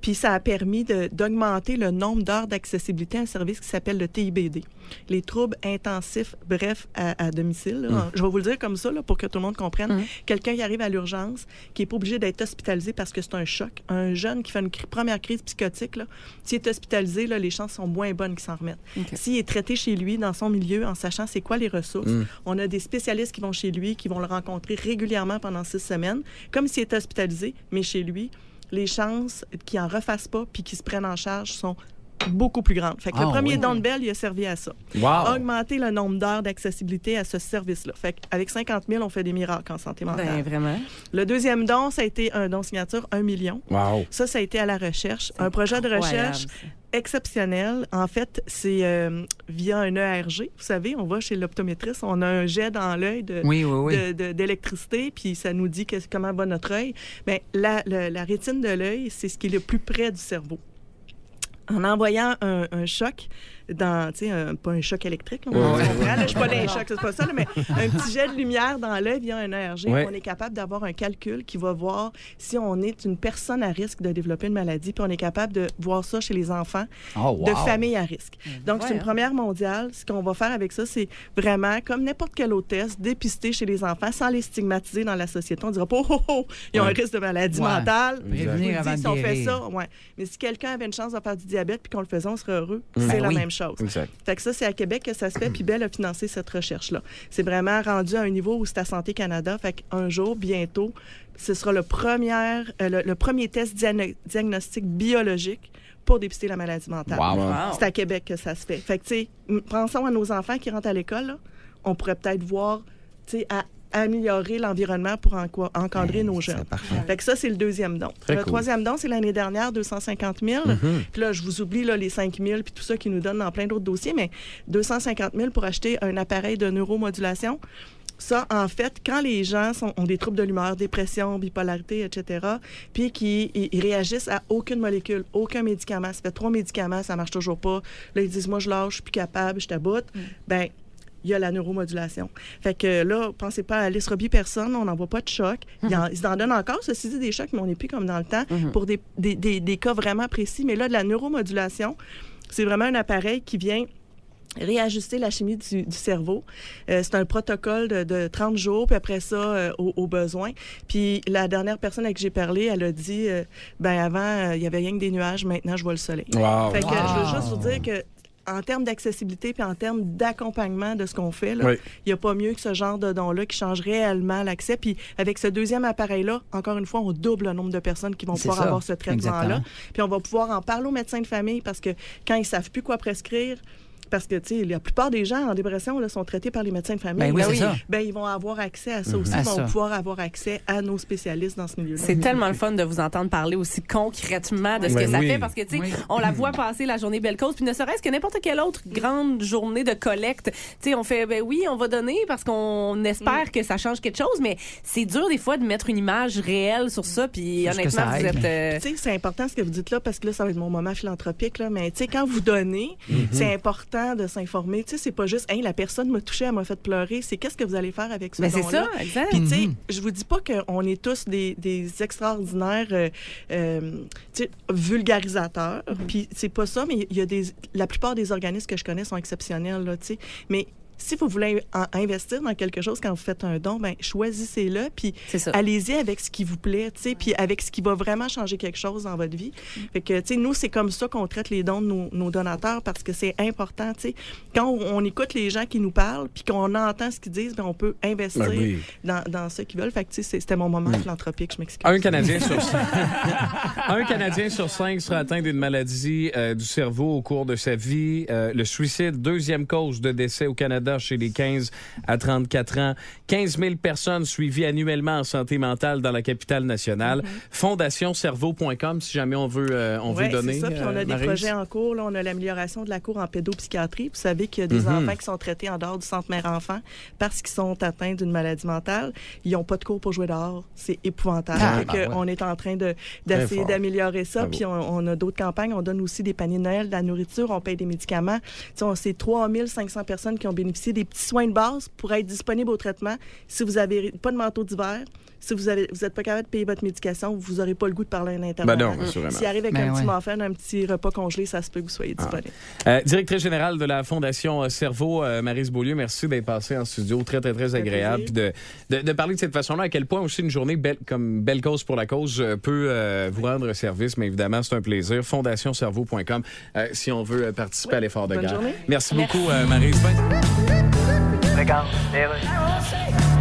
Speaker 14: Puis ça a permis d'augmenter le nombre d'heures d'accessibilité à un service qui s'appelle le TIBD. Les troubles intensifs, bref, à, à domicile. là. Je vais vous le dire comme ça là, pour que tout le monde comprenne. Quelqu'un qui arrive à l'urgence, qui n'est pas obligé d'être hospitalisé parce que c'est un choc. Un jeune qui fait une cri- première crise psychotique, s'il est hospitalisé, là, les chances sont moins bonnes qu'il s'en remette. S'il est traité chez lui, dans son milieu, en sachant c'est quoi les ressources, on a des spécialistes qui vont chez lui, qui vont le rencontrer régulièrement pendant six semaines, comme s'il était hospitalisé, mais chez lui, les chances qu'il en refasse pas puis qu'il se prenne en charge sont beaucoup plus. Fait que le
Speaker 6: Ah,
Speaker 14: premier
Speaker 6: oui.
Speaker 14: don de Bell, il a servi à ça.
Speaker 3: Wow!
Speaker 14: Augmenter le nombre d'heures d'accessibilité à ce service-là. Fait qu'avec 50 000, on fait des miracles en santé mentale.
Speaker 7: Ben, vraiment.
Speaker 14: Le deuxième don, ça a été un don signature, 1 million.
Speaker 3: Wow!
Speaker 14: Ça, ça a été à la recherche. Un projet de recherche exceptionnel. En fait, c'est euh, via un ERG. Vous savez, on va chez l'optométriste, on a un jet dans l'œil de,
Speaker 6: Oui, oui, oui.
Speaker 14: de- de- d'électricité, puis ça nous dit que- comment va notre œil. Mais la, la- la rétine de l'œil, c'est ce qui est le plus près du cerveau. En envoyant un, choc dans, tu sais, un- pas un choc électrique, là, on
Speaker 3: Ouais.
Speaker 14: comprend, là, je suis pas dans les chocs, c'est pas ça, là, mais un petit jet de lumière dans l'œil via un ERG,
Speaker 3: Ouais.
Speaker 14: on est capable d'avoir un calcul qui va voir si on est une personne à risque de développer une maladie, puis on est capable de voir ça chez les enfants
Speaker 6: Oh, wow.
Speaker 14: de familles à risque. Donc, c'est une première mondiale. Ce qu'on va faire avec ça, c'est vraiment, comme n'importe quel autre test, dépister chez les enfants sans les stigmatiser dans la société. On dira pas, oh, oh, oh, ils ont
Speaker 3: Ouais.
Speaker 14: un risque de maladie
Speaker 6: Ouais.
Speaker 14: mentale.
Speaker 6: Prévenir avant
Speaker 14: dis,
Speaker 6: de
Speaker 14: si on fait ça, ouais. Mais si quelqu'un avait une chance de faire du diabète puis qu'on le faisait, on serait heureux.
Speaker 6: Ben
Speaker 14: C'est la
Speaker 6: oui.
Speaker 14: même chose.
Speaker 3: Exact.
Speaker 14: Fait que ça, c'est à Québec que ça se fait, puis Bell a financé cette recherche-là. C'est vraiment rendu à un niveau où c'est à Santé Canada. Fait qu'un jour, bientôt, ce sera le premier, euh, le, le premier test diagno- diagnostic biologique pour dépister la maladie mentale.
Speaker 3: Wow.
Speaker 14: C'est à Québec que ça se fait. Fait que, tu sais, pensons à nos enfants qui rentrent à l'école, là. On pourrait peut-être voir, tu sais, à améliorer l'environnement pour en- encadrer nos jeunes.
Speaker 6: parfait.
Speaker 14: Fait que ça, c'est le deuxième don.
Speaker 3: Très
Speaker 14: le
Speaker 3: cool.
Speaker 14: troisième don, c'est l'année dernière, 250 000. Puis là, je vous oublie là, les 5 000 puis tout ça qui nous donne dans plein d'autres dossiers, mais 250 000 pour acheter un appareil de neuromodulation. Ça, en fait, quand les gens sont- ont des troubles de l'humeur, dépression, bipolarité, etc., puis qu'ils ils- ils réagissent à aucune molécule, aucun médicament, ça fait trois médicaments, ça marche toujours pas. Là, ils disent, moi, je lâche, je suis plus capable, je taboute. Ben, il y a la neuromodulation. Fait que là, pensez pas à l'Isrobie personne, on n'en voit pas de choc. Il en- Ils en donnent encore, ceci dit, des chocs, mais on n'est plus comme dans le temps pour des, des- des- des cas vraiment précis. Mais là, de la neuromodulation, c'est vraiment un appareil qui vient réajuster la chimie du, du cerveau. Euh, c'est un protocole de, de 30 jours, puis après ça, euh, au, au besoin. Puis la dernière personne avec qui j'ai parlé, elle a dit, euh, ben avant, euh, il y avait rien que des nuages, maintenant, je vois le soleil.
Speaker 3: Wow.
Speaker 14: Fait que je veux juste vous dire que en termes d'accessibilité puis en termes d'accompagnement de ce qu'on fait,
Speaker 3: Oui.
Speaker 14: il n'y a pas mieux que ce genre de don-là qui change réellement l'accès. Puis avec ce deuxième appareil-là, encore une fois, on double le nombre de personnes qui vont pouvoir
Speaker 6: ça.
Speaker 14: avoir ce traitement-là. Puis on va pouvoir en parler aux médecins de famille parce que quand ils savent plus quoi prescrire, parce que, tu sais, la plupart des gens en dépression là, sont traités par les médecins de famille.
Speaker 6: Ben oui, c'est ça.
Speaker 14: Ben, ils vont avoir accès à ça
Speaker 6: Mhm.
Speaker 14: aussi. Ils vont
Speaker 6: ça.
Speaker 14: pouvoir avoir accès à nos spécialistes dans ce milieu-là.
Speaker 7: C'est tellement le fun de vous entendre parler aussi concrètement de ce
Speaker 14: Ben
Speaker 7: que ça
Speaker 14: oui.
Speaker 7: fait parce que, tu sais,
Speaker 14: Oui.
Speaker 7: on la voit passer la journée Belle Cause, puis ne serait-ce que n'importe quelle autre grande journée de collecte. Tu sais, on fait, ben oui, on va donner parce qu'on
Speaker 14: Mm.
Speaker 7: espère que ça change quelque chose, mais c'est dur des fois de mettre une image réelle sur ça, puis honnêtement, vous êtes. euh,
Speaker 14: Tu sais, c'est important ce que vous dites là parce que là, ça va être mon moment philanthropique. Là, mais tu sais, quand vous donnez,
Speaker 7: Mhm.
Speaker 14: c'est important de s'informer. Tu sais, c'est pas juste, hey, la personne m'a touché, elle m'a fait pleurer. C'est qu'est-ce que vous allez faire avec ce
Speaker 7: Ben, c'est
Speaker 14: don-là?
Speaker 7: ça, exact.
Speaker 14: Puis, tu sais,
Speaker 7: Mhm.
Speaker 14: je vous dis pas qu'on est tous des, des extraordinaires euh, euh, tu sais, vulgarisateurs.
Speaker 7: Mhm.
Speaker 14: Puis, c'est pas ça, mais il y a des. La plupart des organismes que je connais sont exceptionnels, là, tu sais. Mais si vous voulez en- investir dans quelque chose quand vous faites un don, ben choisissez-le, puis allez-y avec ce qui vous plaît, tu sais, puis avec ce qui va vraiment changer quelque chose dans votre vie. Fait que, tu sais, nous, c'est comme ça qu'on traite les dons de nos, nos donateurs parce que c'est important, tu sais. Quand on, on écoute les gens qui nous parlent, puis qu'on entend ce qu'ils disent, ben on peut investir
Speaker 3: Ben oui.
Speaker 14: dans, dans ce qu'ils veulent. Fait que, tu sais, c'était mon moment philanthropique, je m'excuse.
Speaker 3: Un Canadien sur un Canadien sur cinq sera atteint d'une maladie euh, du cerveau au cours de sa vie. Euh, le suicide, deuxième cause de décès au Canada chez les 15 à 34 ans. 15 000 personnes suivies annuellement en santé mentale dans la capitale nationale. Fondationcerveau.com si jamais on veut, euh, on
Speaker 14: Ouais,
Speaker 3: veut donner.
Speaker 14: Ça, puis on
Speaker 3: euh,
Speaker 14: a des
Speaker 3: Maryse.
Speaker 14: projets en cours. Là, on a l'amélioration de la cour en pédopsychiatrie. Vous savez qu'il y a des
Speaker 3: Mhm.
Speaker 14: enfants qui sont traités en dehors du centre mère-enfant parce qu'ils sont atteints d'une maladie mentale. Ils n'ont pas de cours pour jouer dehors. C'est épouvantable.
Speaker 15: Ah, ben ouais.
Speaker 14: On est en train de- d'essayer
Speaker 15: fort.
Speaker 14: d'améliorer ça.
Speaker 15: Bravo.
Speaker 14: Puis on, on a d'autres campagnes. On donne aussi des paniers de Noël, de la nourriture, on paye des médicaments. Tu sais, C'est 3500 personnes qui ont bénéficié des petits soins de base pour être disponibles au traitement. Si vous n'avez pas de manteau d'hiver, si vous n'êtes vous pas capable de payer votre médication, vous n'aurez pas le goût de parler à un intervenant.
Speaker 3: Ben non, assurément.
Speaker 14: S'il arrive avec
Speaker 3: Ben
Speaker 14: un petit muffin, un petit repas congelé, ça se peut que vous soyez disponible.
Speaker 3: Euh, directrice générale de la Fondation euh, Cerveau, euh, Maryse Beaulieu, merci d'être passée en studio. Très, très, très agréable. Puis de, de, de parler de cette façon-là, à quel point aussi une journée belle, comme Belle Cause pour la Cause euh, peut euh, vous rendre service. Mais évidemment, c'est un plaisir. Fondationcerveau.com euh, si on veut participer à l'effort de
Speaker 11: bonne
Speaker 3: guerre.
Speaker 11: journée.
Speaker 3: Merci,
Speaker 11: Merci.
Speaker 3: beaucoup, euh, Maryse.
Speaker 11: Regarde,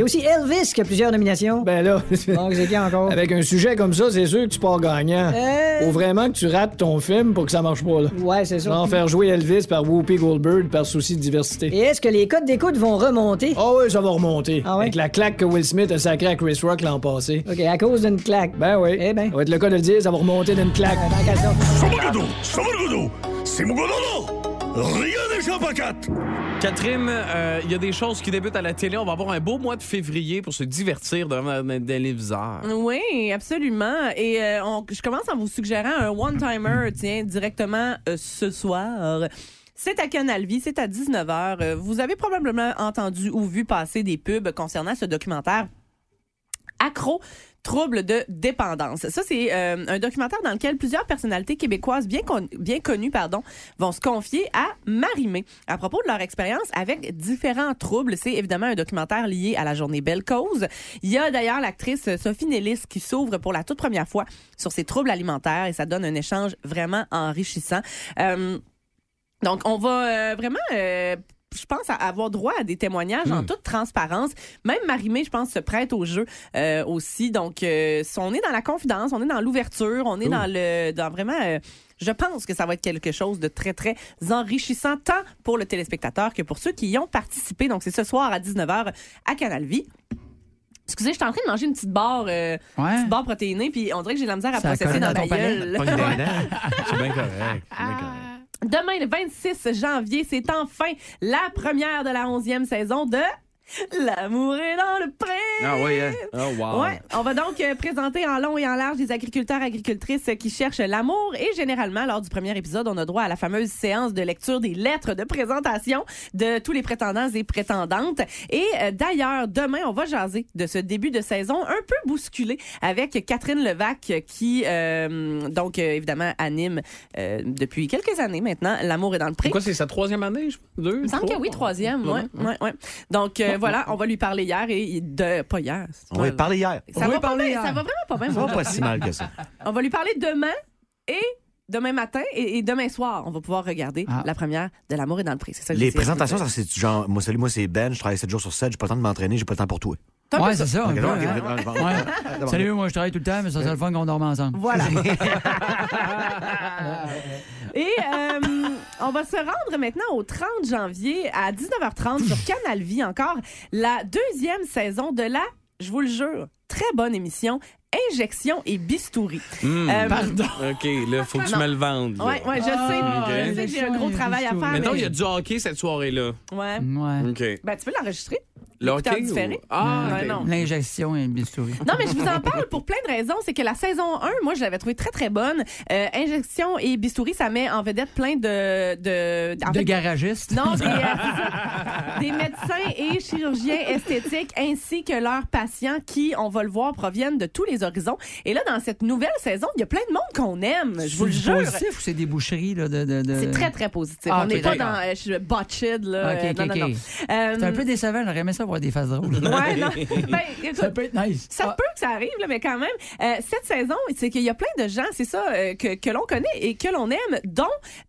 Speaker 8: Il y a aussi Elvis qui a plusieurs nominations.
Speaker 11: Ben là.
Speaker 8: Donc, c'est qui encore?
Speaker 11: Avec un sujet comme ça, c'est sûr que tu pars gagnant.
Speaker 8: Euh.
Speaker 11: Faut vraiment que tu rates ton film pour que ça marche pas, là.
Speaker 8: Ouais, c'est ça.
Speaker 11: Sans faire jouer Elvis par Whoopi Goldberg par souci de diversité.
Speaker 8: Et est-ce que les codes d'écoute vont remonter?
Speaker 11: Ah oui, ça va remonter.
Speaker 8: Ah ouais?
Speaker 11: Avec la claque que Will Smith a sacrée à Chris Rock l'an passé.
Speaker 8: OK, à cause d'une claque.
Speaker 11: Ben oui.
Speaker 8: Eh ben.
Speaker 11: Ça va être le cas de le dire, ça va remonter d'une claque.
Speaker 12: C'est mon Rien n'échappe à quatre!
Speaker 3: Catherine, euh, il y a des choses qui débutent à la télé. On va avoir un beau mois de février pour se divertir devant un téléviseur.
Speaker 7: Oui, absolument. Et euh, on- je commence en vous suggérant un one-timer, tiens, directement euh, ce soir. C'est à Canal Vie, c'est à 19h. Euh, vous avez probablement entendu ou vu passer des pubs concernant ce documentaire Accro, trouble de dépendance. Ça, c'est euh, un documentaire dans lequel plusieurs personnalités québécoises bien, con- bien connues pardon, vont se confier à Marimé à propos de leur expérience avec différents troubles. C'est évidemment un documentaire lié à la journée Belle Cause. Il y a d'ailleurs l'actrice Sophie Nellis qui s'ouvre pour la toute première fois sur ses troubles alimentaires et ça donne un échange vraiment enrichissant. Euh, donc, on va euh, vraiment... je pense à avoir droit à des témoignages en toute transparence. Même Marimé, je pense, se prête au jeu euh, aussi. Donc, euh, on est dans la confidence, on est dans l'ouverture, on est dans le, dans vraiment. euh, je pense que ça va être quelque chose de très, très enrichissant, tant pour le téléspectateur que pour ceux qui y ont participé. Donc, c'est ce soir à 19h à Canal Vie. Excusez, je suis en train de manger une petite barre, euh, petite barre protéinée, puis on dirait que j'ai de la misère à
Speaker 6: Ça
Speaker 7: processer dans ma gueule.
Speaker 3: Dents. C'est bien correct. c'est bien correct.
Speaker 7: Demain, le 26 janvier, c'est enfin la première de la 11e saison de L'amour est dans le pré.
Speaker 13: Ah oui, hein?
Speaker 3: Oh, wow.
Speaker 7: Ouais, on va donc euh, présenter en long et en large des agriculteurs agricultrices qui cherchent l'amour et généralement lors du premier épisode, on a droit à la fameuse séance de lecture des lettres de présentation de tous les prétendants et prétendantes. Et euh, d'ailleurs, demain, on va jaser de ce début de saison un peu bousculé avec Catherine Levac qui euh, donc euh, évidemment anime euh, depuis quelques années maintenant L'amour est dans le pré.
Speaker 3: Pourquoi c'est sa troisième année? je- Deux?
Speaker 7: Il me semble que oui, troisième. Ouais, ouais, ouais. Donc euh, voilà, on va lui parler hier et de pas hier. c'est
Speaker 13: On va
Speaker 7: là.
Speaker 13: parler hier.
Speaker 7: Ça va, pas bien, ça va vraiment pas bien.
Speaker 13: Ça va pas si mal que ça.
Speaker 7: On va lui parler demain et demain matin et, et demain soir. On va pouvoir regarder
Speaker 13: Ah.
Speaker 7: la première de L'amour est dans le prix. C'est ça que
Speaker 13: Les présentations, ça, c'est genre, moi, salut, moi, c'est Ben, je travaille 7 jours sur 7, j'ai pas le temps de m'entraîner, j'ai pas le temps pour.
Speaker 7: C'est peu
Speaker 6: Ouais, c'est ça. peu, hein. Ouais. Salut, moi je travaille tout le temps, mais ça serait le fun qu'on dorme ensemble.
Speaker 7: Voilà. Et euh, on va se rendre maintenant au 30 janvier à 19h30 sur Canal Vie encore la deuxième saison de la, je vous le jure, très bonne émission Injection et bistouri.
Speaker 3: Hmm.
Speaker 7: Euh,
Speaker 3: OK, là, faut que tu me le vendes. là.
Speaker 7: Ouais, ouais, je sais.
Speaker 3: Ok.
Speaker 7: Je sais que j'ai un gros travail à faire.
Speaker 3: Mettons,
Speaker 7: mais-
Speaker 3: il y a du hockey cette soirée-là.
Speaker 7: Ouais.
Speaker 6: Ouais.
Speaker 3: OK.
Speaker 7: Ben, tu peux l'enregistrer.
Speaker 3: Le
Speaker 7: Écouteur
Speaker 3: hockey?
Speaker 7: différé?
Speaker 3: ou- Ah,
Speaker 7: non.
Speaker 6: L'injection et le bistouri.
Speaker 7: Non, mais je vous en parle pour plein de raisons. C'est que la saison 1, moi, je l'avais trouvée très, très bonne. Euh, injection et bistouri, ça met en vedette plein de... De,
Speaker 6: De
Speaker 7: fait,
Speaker 6: garagistes.
Speaker 7: Non, des, euh, c'est des médecins et chirurgiens esthétiques ainsi que leurs patients qui, on va le voir, proviennent de tous les horizons. Et là, dans cette nouvelle saison, il y a plein de monde qu'on aime, je vous le
Speaker 6: C'est
Speaker 7: jure.
Speaker 6: positif ou c'est des boucheries là, de, de, de-
Speaker 7: C'est très, très positif.
Speaker 6: Ah,
Speaker 7: on n'est pas dans euh, je suis botched, là.
Speaker 6: Ok,
Speaker 7: Euh,
Speaker 6: ok,
Speaker 7: non, non,
Speaker 6: ok.
Speaker 7: non. Euh,
Speaker 6: C'est un peu décevant, j'aurais aimé ça voir des faces drôles.
Speaker 7: Ouais, non. Ben, écoute,
Speaker 6: Ça peut être nice.
Speaker 7: Ça
Speaker 6: Ah.
Speaker 7: peut que ça arrive, là, mais quand même, euh, cette saison, c'est qu'il y a plein de gens, c'est ça, euh, que, que l'on connaît et que l'on aime, dont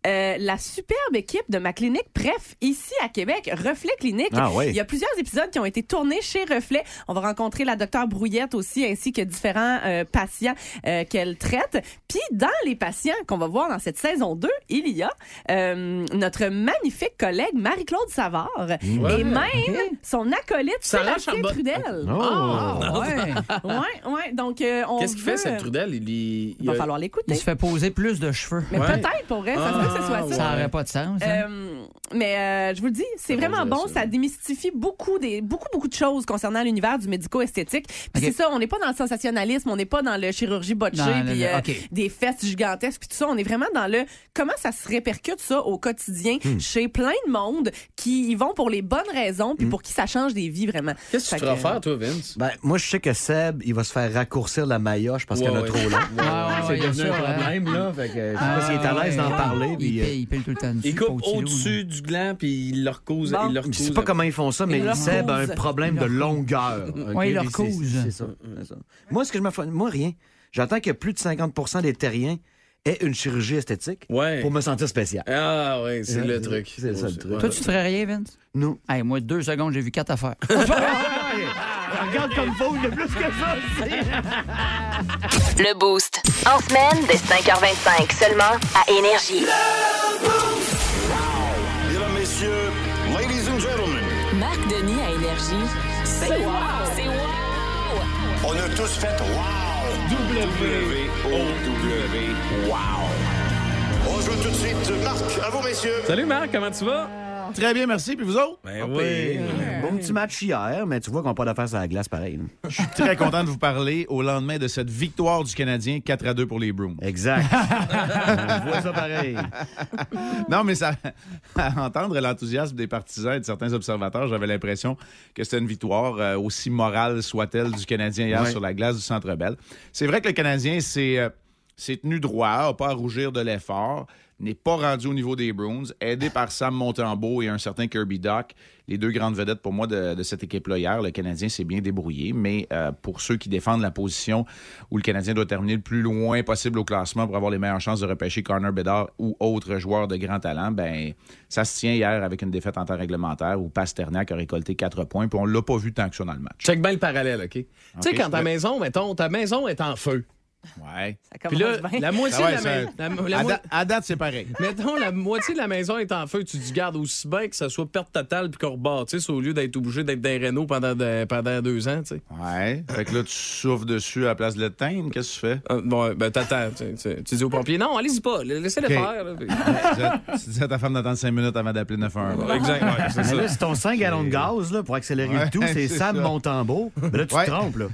Speaker 7: euh, la superbe équipe de ma clinique, bref, ici à Québec, Reflet Clinique.
Speaker 13: Ah oui.
Speaker 7: Il y a plusieurs épisodes qui ont été tournés chez Reflet. On va rencontrer la docteure Brouillette aussi, ainsi que différents euh, patients euh, qu'elle traite. Puis dans les patients qu'on va voir dans cette saison 2, il y a euh, notre magnifique collègue Marie-Claude Savard
Speaker 3: Ouais.
Speaker 7: et même son acolyte
Speaker 3: Sarah
Speaker 7: Sébastien
Speaker 3: Charbonne.
Speaker 7: Trudel.
Speaker 3: Oh.
Speaker 6: Ah, ouais.
Speaker 7: Ouais, ouais. Donc, euh, on
Speaker 3: Qu'est-ce qu'il fait, cette Trudel? Il, il,
Speaker 7: Il va
Speaker 3: a-
Speaker 7: falloir l'écouter.
Speaker 6: Il se fait poser plus de cheveux.
Speaker 7: Mais
Speaker 3: Ouais.
Speaker 7: peut-être, pour vrai, ça se peut que ce soit
Speaker 3: Ah,
Speaker 7: ça.
Speaker 6: Ça n'aurait pas de sens. hein.
Speaker 7: Euh, mais euh, je vous le dis, c'est
Speaker 3: Ça
Speaker 7: vraiment bon. Ça.
Speaker 3: ça.
Speaker 7: démystifie beaucoup, des, beaucoup, beaucoup de choses concernant l'univers du médico-esthétique. Puis
Speaker 6: Ok.
Speaker 7: c'est ça, on n'est pas dans le sensationnalisme, on n'est pas dans le chirurgie botchée,
Speaker 6: Dans le-
Speaker 7: puis euh,
Speaker 6: ok.
Speaker 7: des fesses gigantesques, puis tout ça. On est vraiment dans le comment ça se répercute ça au quotidien
Speaker 3: Hmm.
Speaker 7: chez plein de monde qui y vont pour les bonnes raisons,
Speaker 3: Hmm.
Speaker 7: puis pour qui ça change des vies vraiment.
Speaker 3: Qu'est-ce que tu feras
Speaker 7: que-
Speaker 3: faire, toi, Vince?
Speaker 13: Ben, moi, je sais que Seb, il va se faire raccourcir la maillotche parce
Speaker 3: Ouais,
Speaker 13: qu'elle a
Speaker 3: ouais.
Speaker 13: trop long.
Speaker 6: Ouais, ouais,
Speaker 13: C'est devenu un
Speaker 6: hein.
Speaker 13: problème, là. Fait que, je sais
Speaker 6: Ah,
Speaker 13: pas s'il est à l'aise d'en parler.
Speaker 6: Il
Speaker 13: puis, euh,
Speaker 6: il tout le temps dessus.
Speaker 3: Il coupe
Speaker 6: au-dessus,
Speaker 3: du gland, puis il le recouse.
Speaker 7: Bon.
Speaker 13: Je sais pas comment ils font ça, mais
Speaker 7: leur
Speaker 13: Seb a un
Speaker 7: cause.
Speaker 13: problème de longueur.
Speaker 6: Ouais, il leur cause.
Speaker 13: C'est ça. Moi, ce que je me fais. Moi, rien. J'attends que plus de 50% des terriens aient une chirurgie esthétique
Speaker 3: Ouais.
Speaker 13: pour me sentir spécial.
Speaker 3: Ah, ouais, c'est
Speaker 13: Ouais,
Speaker 3: le truc.
Speaker 13: c'est ça, le truc.
Speaker 6: Toi, tu ferais rien, Vince?
Speaker 13: Non.
Speaker 6: Hey, moi, deux secondes, j'ai vu quatre affaires.
Speaker 13: Regarde comme faut, il y a plus que ça.
Speaker 1: Le Boost. En semaine, dès 5h25, seulement à Énergie.
Speaker 12: Mesdames, messieurs, ladies and gentlemen,
Speaker 1: Marc Denis à Énergie. C'est wow! C'est wow!
Speaker 12: on a tous fait wow! W-O-W, wow! On joue tout de suite. Marc, à vous, messieurs.
Speaker 3: Salut, Marc, comment tu vas?
Speaker 15: Très bien, merci. Puis vous autres?
Speaker 3: Ben
Speaker 13: Oui. Bon petit match hier, mais tu vois qu'on n'a pas d'affaires sur la glace pareil. là.
Speaker 15: Je suis très content de vous parler au lendemain de cette victoire du Canadien 4 à 2 pour les Bruins.
Speaker 13: Exact. On voit ça pareil.
Speaker 15: Non, mais ça, à entendre l'enthousiasme des partisans et de certains observateurs, j'avais l'impression que c'était une victoire, euh, aussi morale soit-elle, du Canadien hier
Speaker 13: Ouais.
Speaker 15: sur la glace du Centre Bell. C'est vrai que le Canadien s'est euh, s'est tenu droit, n'a pas à rougir de l'effort, n'est pas rendu au niveau des Bruins, aidé par Sam Montembeau et un certain Kirby Doc, les deux grandes vedettes pour moi de, de cette équipe-là hier. Le Canadien s'est bien débrouillé, mais euh, pour ceux qui défendent la position où le Canadien doit terminer le plus loin possible au classement pour avoir les meilleures chances de repêcher Connor Bedard ou autre joueur de grand talent, ben ça se tient hier avec une défaite en temps réglementaire où Pasternak a récolté quatre points, puis on l'a pas vu tant que ça dans le match.
Speaker 3: Check bien le parallèle, OK? Tu sais, quand ta maison, mettons, ta maison est en feu.
Speaker 15: Ouais.
Speaker 7: Ça
Speaker 3: Puis là, la moitié
Speaker 15: Ah ouais,
Speaker 3: de la, maison.
Speaker 15: à, date- à date, c'est pareil.
Speaker 3: Mettons, la moitié de la maison est en feu. Tu te dis, garde aussi bien que ça soit perte totale puis qu'on rebâtisse au lieu d'être obligé d'être dans les rénaux pendant, de- pendant deux ans, tu sais.
Speaker 15: Ouais. Fait que là, tu souffles dessus à la place de l'éteindre. Qu'est-ce que tu fais?
Speaker 3: Euh, bon, ben, t'attends. Tu, tu- tu dis aux pompiers, non, allez-y pas, laissez-le
Speaker 15: OK.
Speaker 3: faire. là. Puis-
Speaker 15: tu dis à ta femme d'attendre 5 minutes avant d'appeler 911.
Speaker 3: Exact, ouais, c'est
Speaker 13: Mais
Speaker 3: ça.
Speaker 13: là, c'est ton 5 gallons de gaz là, pour accélérer
Speaker 15: Ouais,
Speaker 13: le tout, c'est
Speaker 15: c'est
Speaker 13: Sam
Speaker 15: ça.
Speaker 13: Montembeau. Mais là, tu
Speaker 15: Ouais.
Speaker 13: te trompes. Là.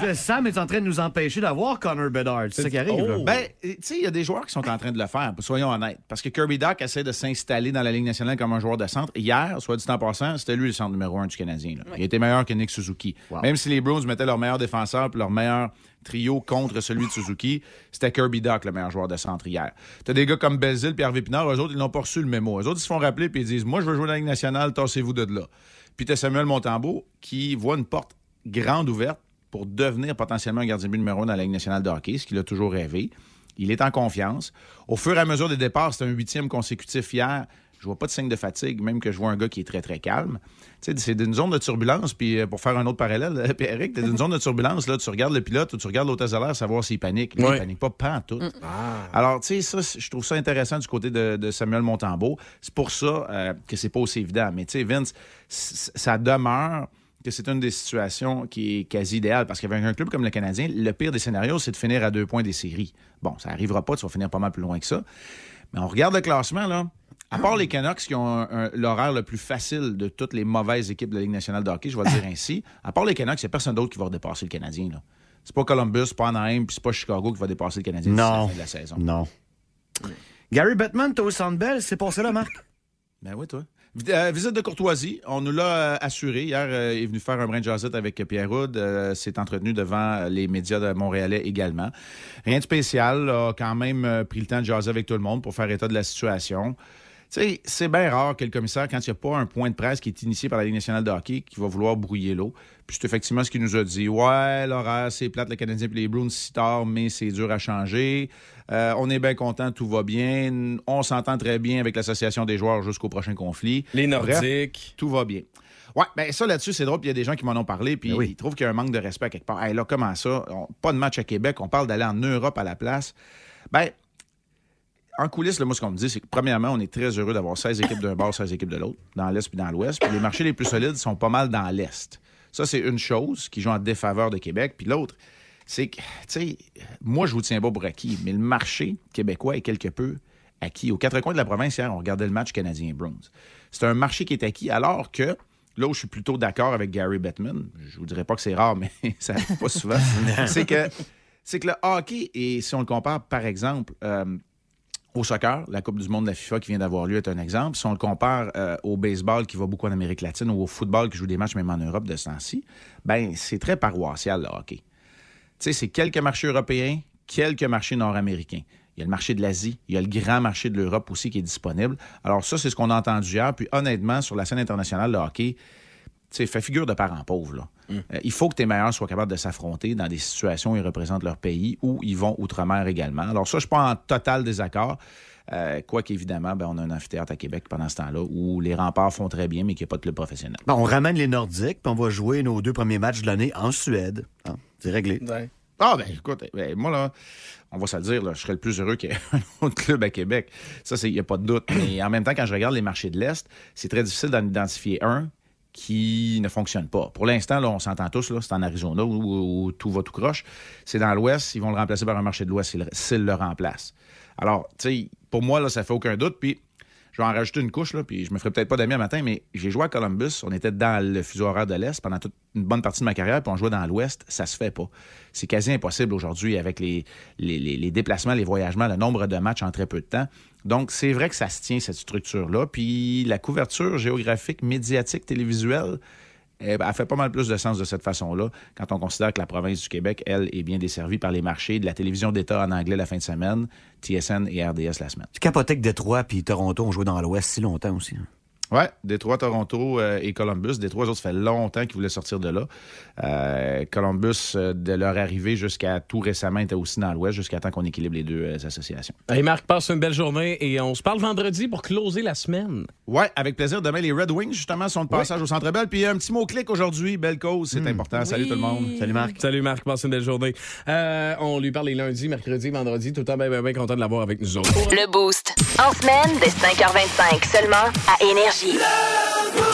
Speaker 13: Là, Sam est en train de nous empêcher d'avoir Connor Bedard. C'est ça qui arrive. là.
Speaker 15: Ben, tu sais, il y a des joueurs qui sont en train de le faire, soyons honnêtes. Parce que Kirby Doc essaie de s'installer dans la Ligue nationale comme un joueur de centre. Hier, soit dit en passant, c'était lui le centre numéro un du Canadien. là. Il était meilleur que Nick Suzuki. Même si les Bruins mettaient leur meilleur défenseur puis leur meilleur trio contre celui de Suzuki, c'était Kirby Doc le meilleur joueur de centre hier. T'as des gars comme Belzil puis Hervé Pinard, eux autres, ils n'ont pas reçu le mémo. Eux autres, ils se font rappeler puis ils disent Moi, je veux jouer dans la Ligue nationale, tassez-vous de là. Puis t'as Samuel Montembeau qui voit une porte grande ouverte pour devenir potentiellement un gardien de but numéro un dans la Ligue nationale de hockey, ce qu'il a toujours rêvé. Il est en confiance. Au fur et à mesure des départs, c'est un huitième consécutif hier. Je vois pas de signe de fatigue, même que je vois un gars qui est très, très calme. Tu sais, c'est d'une zone de turbulence, puis euh, pour faire un autre parallèle, puis Eric, t'es d'une zone de turbulence, là, tu regardes le pilote ou tu regardes l'hôtesse de l'air, savoir s'il panique. Lui,
Speaker 3: Ouais.
Speaker 15: Il panique pas, pas en tout. Alors, tu sais, ça, je trouve ça intéressant du côté de, de Samuel Montembeau. C'est pour ça euh, que c'est pas aussi évident. Mais tu sais, Vince, ça demeure que c'est une des situations qui est quasi idéale parce qu'avec un club comme le Canadien, le pire des scénarios, c'est de finir à deux points des séries. Bon, ça arrivera pas, tu vas finir pas mal plus loin que ça. Mais on regarde le classement, là. À part les Canucks qui ont l'horaire le plus facile de toutes les mauvaises équipes de la Ligue nationale de hockey, je vais le dire ainsi, à part les Canucks, il n'y a personne d'autre qui va dépasser le Canadien. Là. C'est pas Columbus, c'est pas Anaheim, puis c'est pas Chicago qui va dépasser le Canadien la
Speaker 13: Non.
Speaker 15: fin de la saison.
Speaker 13: Non. Gary Bettman, t'es au Centre Bell, c'est passé là, Marc?
Speaker 15: Ben oui, toi. Euh, visite de courtoisie. On nous l'a euh, assuré. Hier, euh, il est venu faire un brin de jazzette avec Pierre Houd. S'est entretenu devant les médias de Montréalais également. Rien de spécial. A quand même pris le temps de jaser avec tout le monde pour faire état de la situation. C'est bien rare que le commissaire, quand il n'y a pas un point de presse qui est initié par la Ligue nationale de hockey, qui va vouloir brouiller l'eau. Puis c'est effectivement ce qu'il nous a dit. Ouais, l'horaire, c'est plate, le Canadien et les Bruins si tard, mais c'est dur à changer. Euh, on est bien content, tout va bien. On s'entend très bien avec l'association des joueurs jusqu'au prochain conflit.
Speaker 3: Les
Speaker 15: Bref,
Speaker 3: Nordiques.
Speaker 15: tout va bien. Ouais, ben ça là-dessus, c'est drôle, puis il y a des gens qui m'en ont parlé, puis ils trouvent qu'il y a un manque de respect quelque part. Hey, là, comment ça? On- pas de match à Québec, on parle d'aller en Europe à la place. Ben, en coulisses, là, moi, ce qu'on me dit, c'est que premièrement, on est très heureux d'avoir 16 équipes d'un bord, 16 équipes de l'autre, dans l'Est puis dans l'Ouest. Puis les marchés les plus solides sont pas mal dans l'Est. Ça, c'est une chose qui joue en défaveur de Québec. Puis l'autre, c'est que, tu sais, moi, je vous tiens pas pour acquis, mais le marché québécois est quelque peu acquis. Aux quatre coins de la province, hier, on regardait le match canadien-Bruins. C'est un marché qui est acquis, alors que là où je suis plutôt d'accord avec Gary Bettman, je vous dirais pas que c'est rare, mais ça arrive pas souvent, c'est que, c'est que le hockey, et si on le compare, par exemple, euh, au soccer, la Coupe du monde de la FIFA qui vient d'avoir lieu est un exemple. Si on le compare euh, au baseball qui va beaucoup en Amérique latine ou au football qui joue des matchs même en Europe de ce temps-ci, ben c'est très paroissial le hockey. Sais, c'est quelques marchés européens, quelques marchés nord-américains. Il y a le marché de l'Asie, il y a le grand marché de l'Europe aussi qui est disponible. Alors ça, c'est ce qu'on a entendu hier. Puis honnêtement, sur la scène internationale, le hockey, tu fait figure de parent pauvre. Là. Euh, il faut que tes meilleurs soient capables de s'affronter dans des situations où ils représentent leur pays ou ils vont outre-mer également. Alors ça, je suis pas en total désaccord. Euh, quoi qu'évidemment, ben, on a un amphithéâtre à Québec pendant ce temps-là où les remparts font très bien, mais qu'il n'y a pas de club professionnel.
Speaker 13: Bon, on ramène les Nordiques, puis on va jouer nos deux premiers matchs de l'année en Suède. Hein, c'est réglé.
Speaker 15: Ah, ben écoute, ben, moi, là, on va se le dire, là, je serais le plus heureux qu'il y ait un autre club à Québec. Ça, il n'y a pas de doute. Mais en même temps, quand je regarde les marchés de l'Est, c'est très difficile d'en identifier un qui ne fonctionne pas. Pour l'instant, là, on s'entend tous, là, c'est en Arizona où, où- où tout va tout croche. C'est dans l'Ouest, ils vont le remplacer par un marché de l'Ouest s'ils s'ils le remplacent. Alors, tu sais, pour moi, là, ça fait aucun doute. Puis, je vais en rajouter une couche, là, puis je me ferai peut-être pas d'amis un matin, mais j'ai joué à Columbus. On était dans le fuseau horaire de l'Est pendant toute une bonne partie de ma carrière, puis on jouait dans l'Ouest. Ça se fait pas. C'est quasi impossible aujourd'hui avec les, déplacements, les voyagements, le nombre de matchs en très peu de temps. Donc, c'est vrai que ça se tient, cette structure-là. Puis, la couverture géographique, médiatique, télévisuelle, elle fait pas mal plus de sens de cette façon-là quand on considère que la province du Québec, elle, est bien desservie par les marchés de la télévision d'État en anglais la fin de semaine, TSN et RDS la semaine.
Speaker 13: Tu capotais que Détroit puis Toronto ont joué dans l'Ouest si longtemps aussi. hein?
Speaker 15: Ouais, Détroit, Toronto euh, et Columbus. Détroit, autres, ça fait longtemps qu'ils voulaient sortir de là. Euh, Columbus, euh, de leur arrivée jusqu'à tout récemment, était aussi dans l'Ouest, jusqu'à temps qu'on équilibre les deux euh, associations.
Speaker 3: Hey Marc, passe une belle journée et on se parle vendredi pour closer la semaine.
Speaker 15: Ouais, avec plaisir. Demain, les Red Wings, justement, sont de passage au Centre Bell. Puis un petit mot-clic aujourd'hui, belle cause, c'est important. Salut tout le monde.
Speaker 3: Salut Marc. Salut Marc, passe une belle journée. Euh, on lui parle les lundis, mercredis, vendredis, tout le temps bien, bien, bien content de l'avoir avec nous autres.
Speaker 1: Le Boost. En semaine, dès 5h25, seulement à Énergie. Love.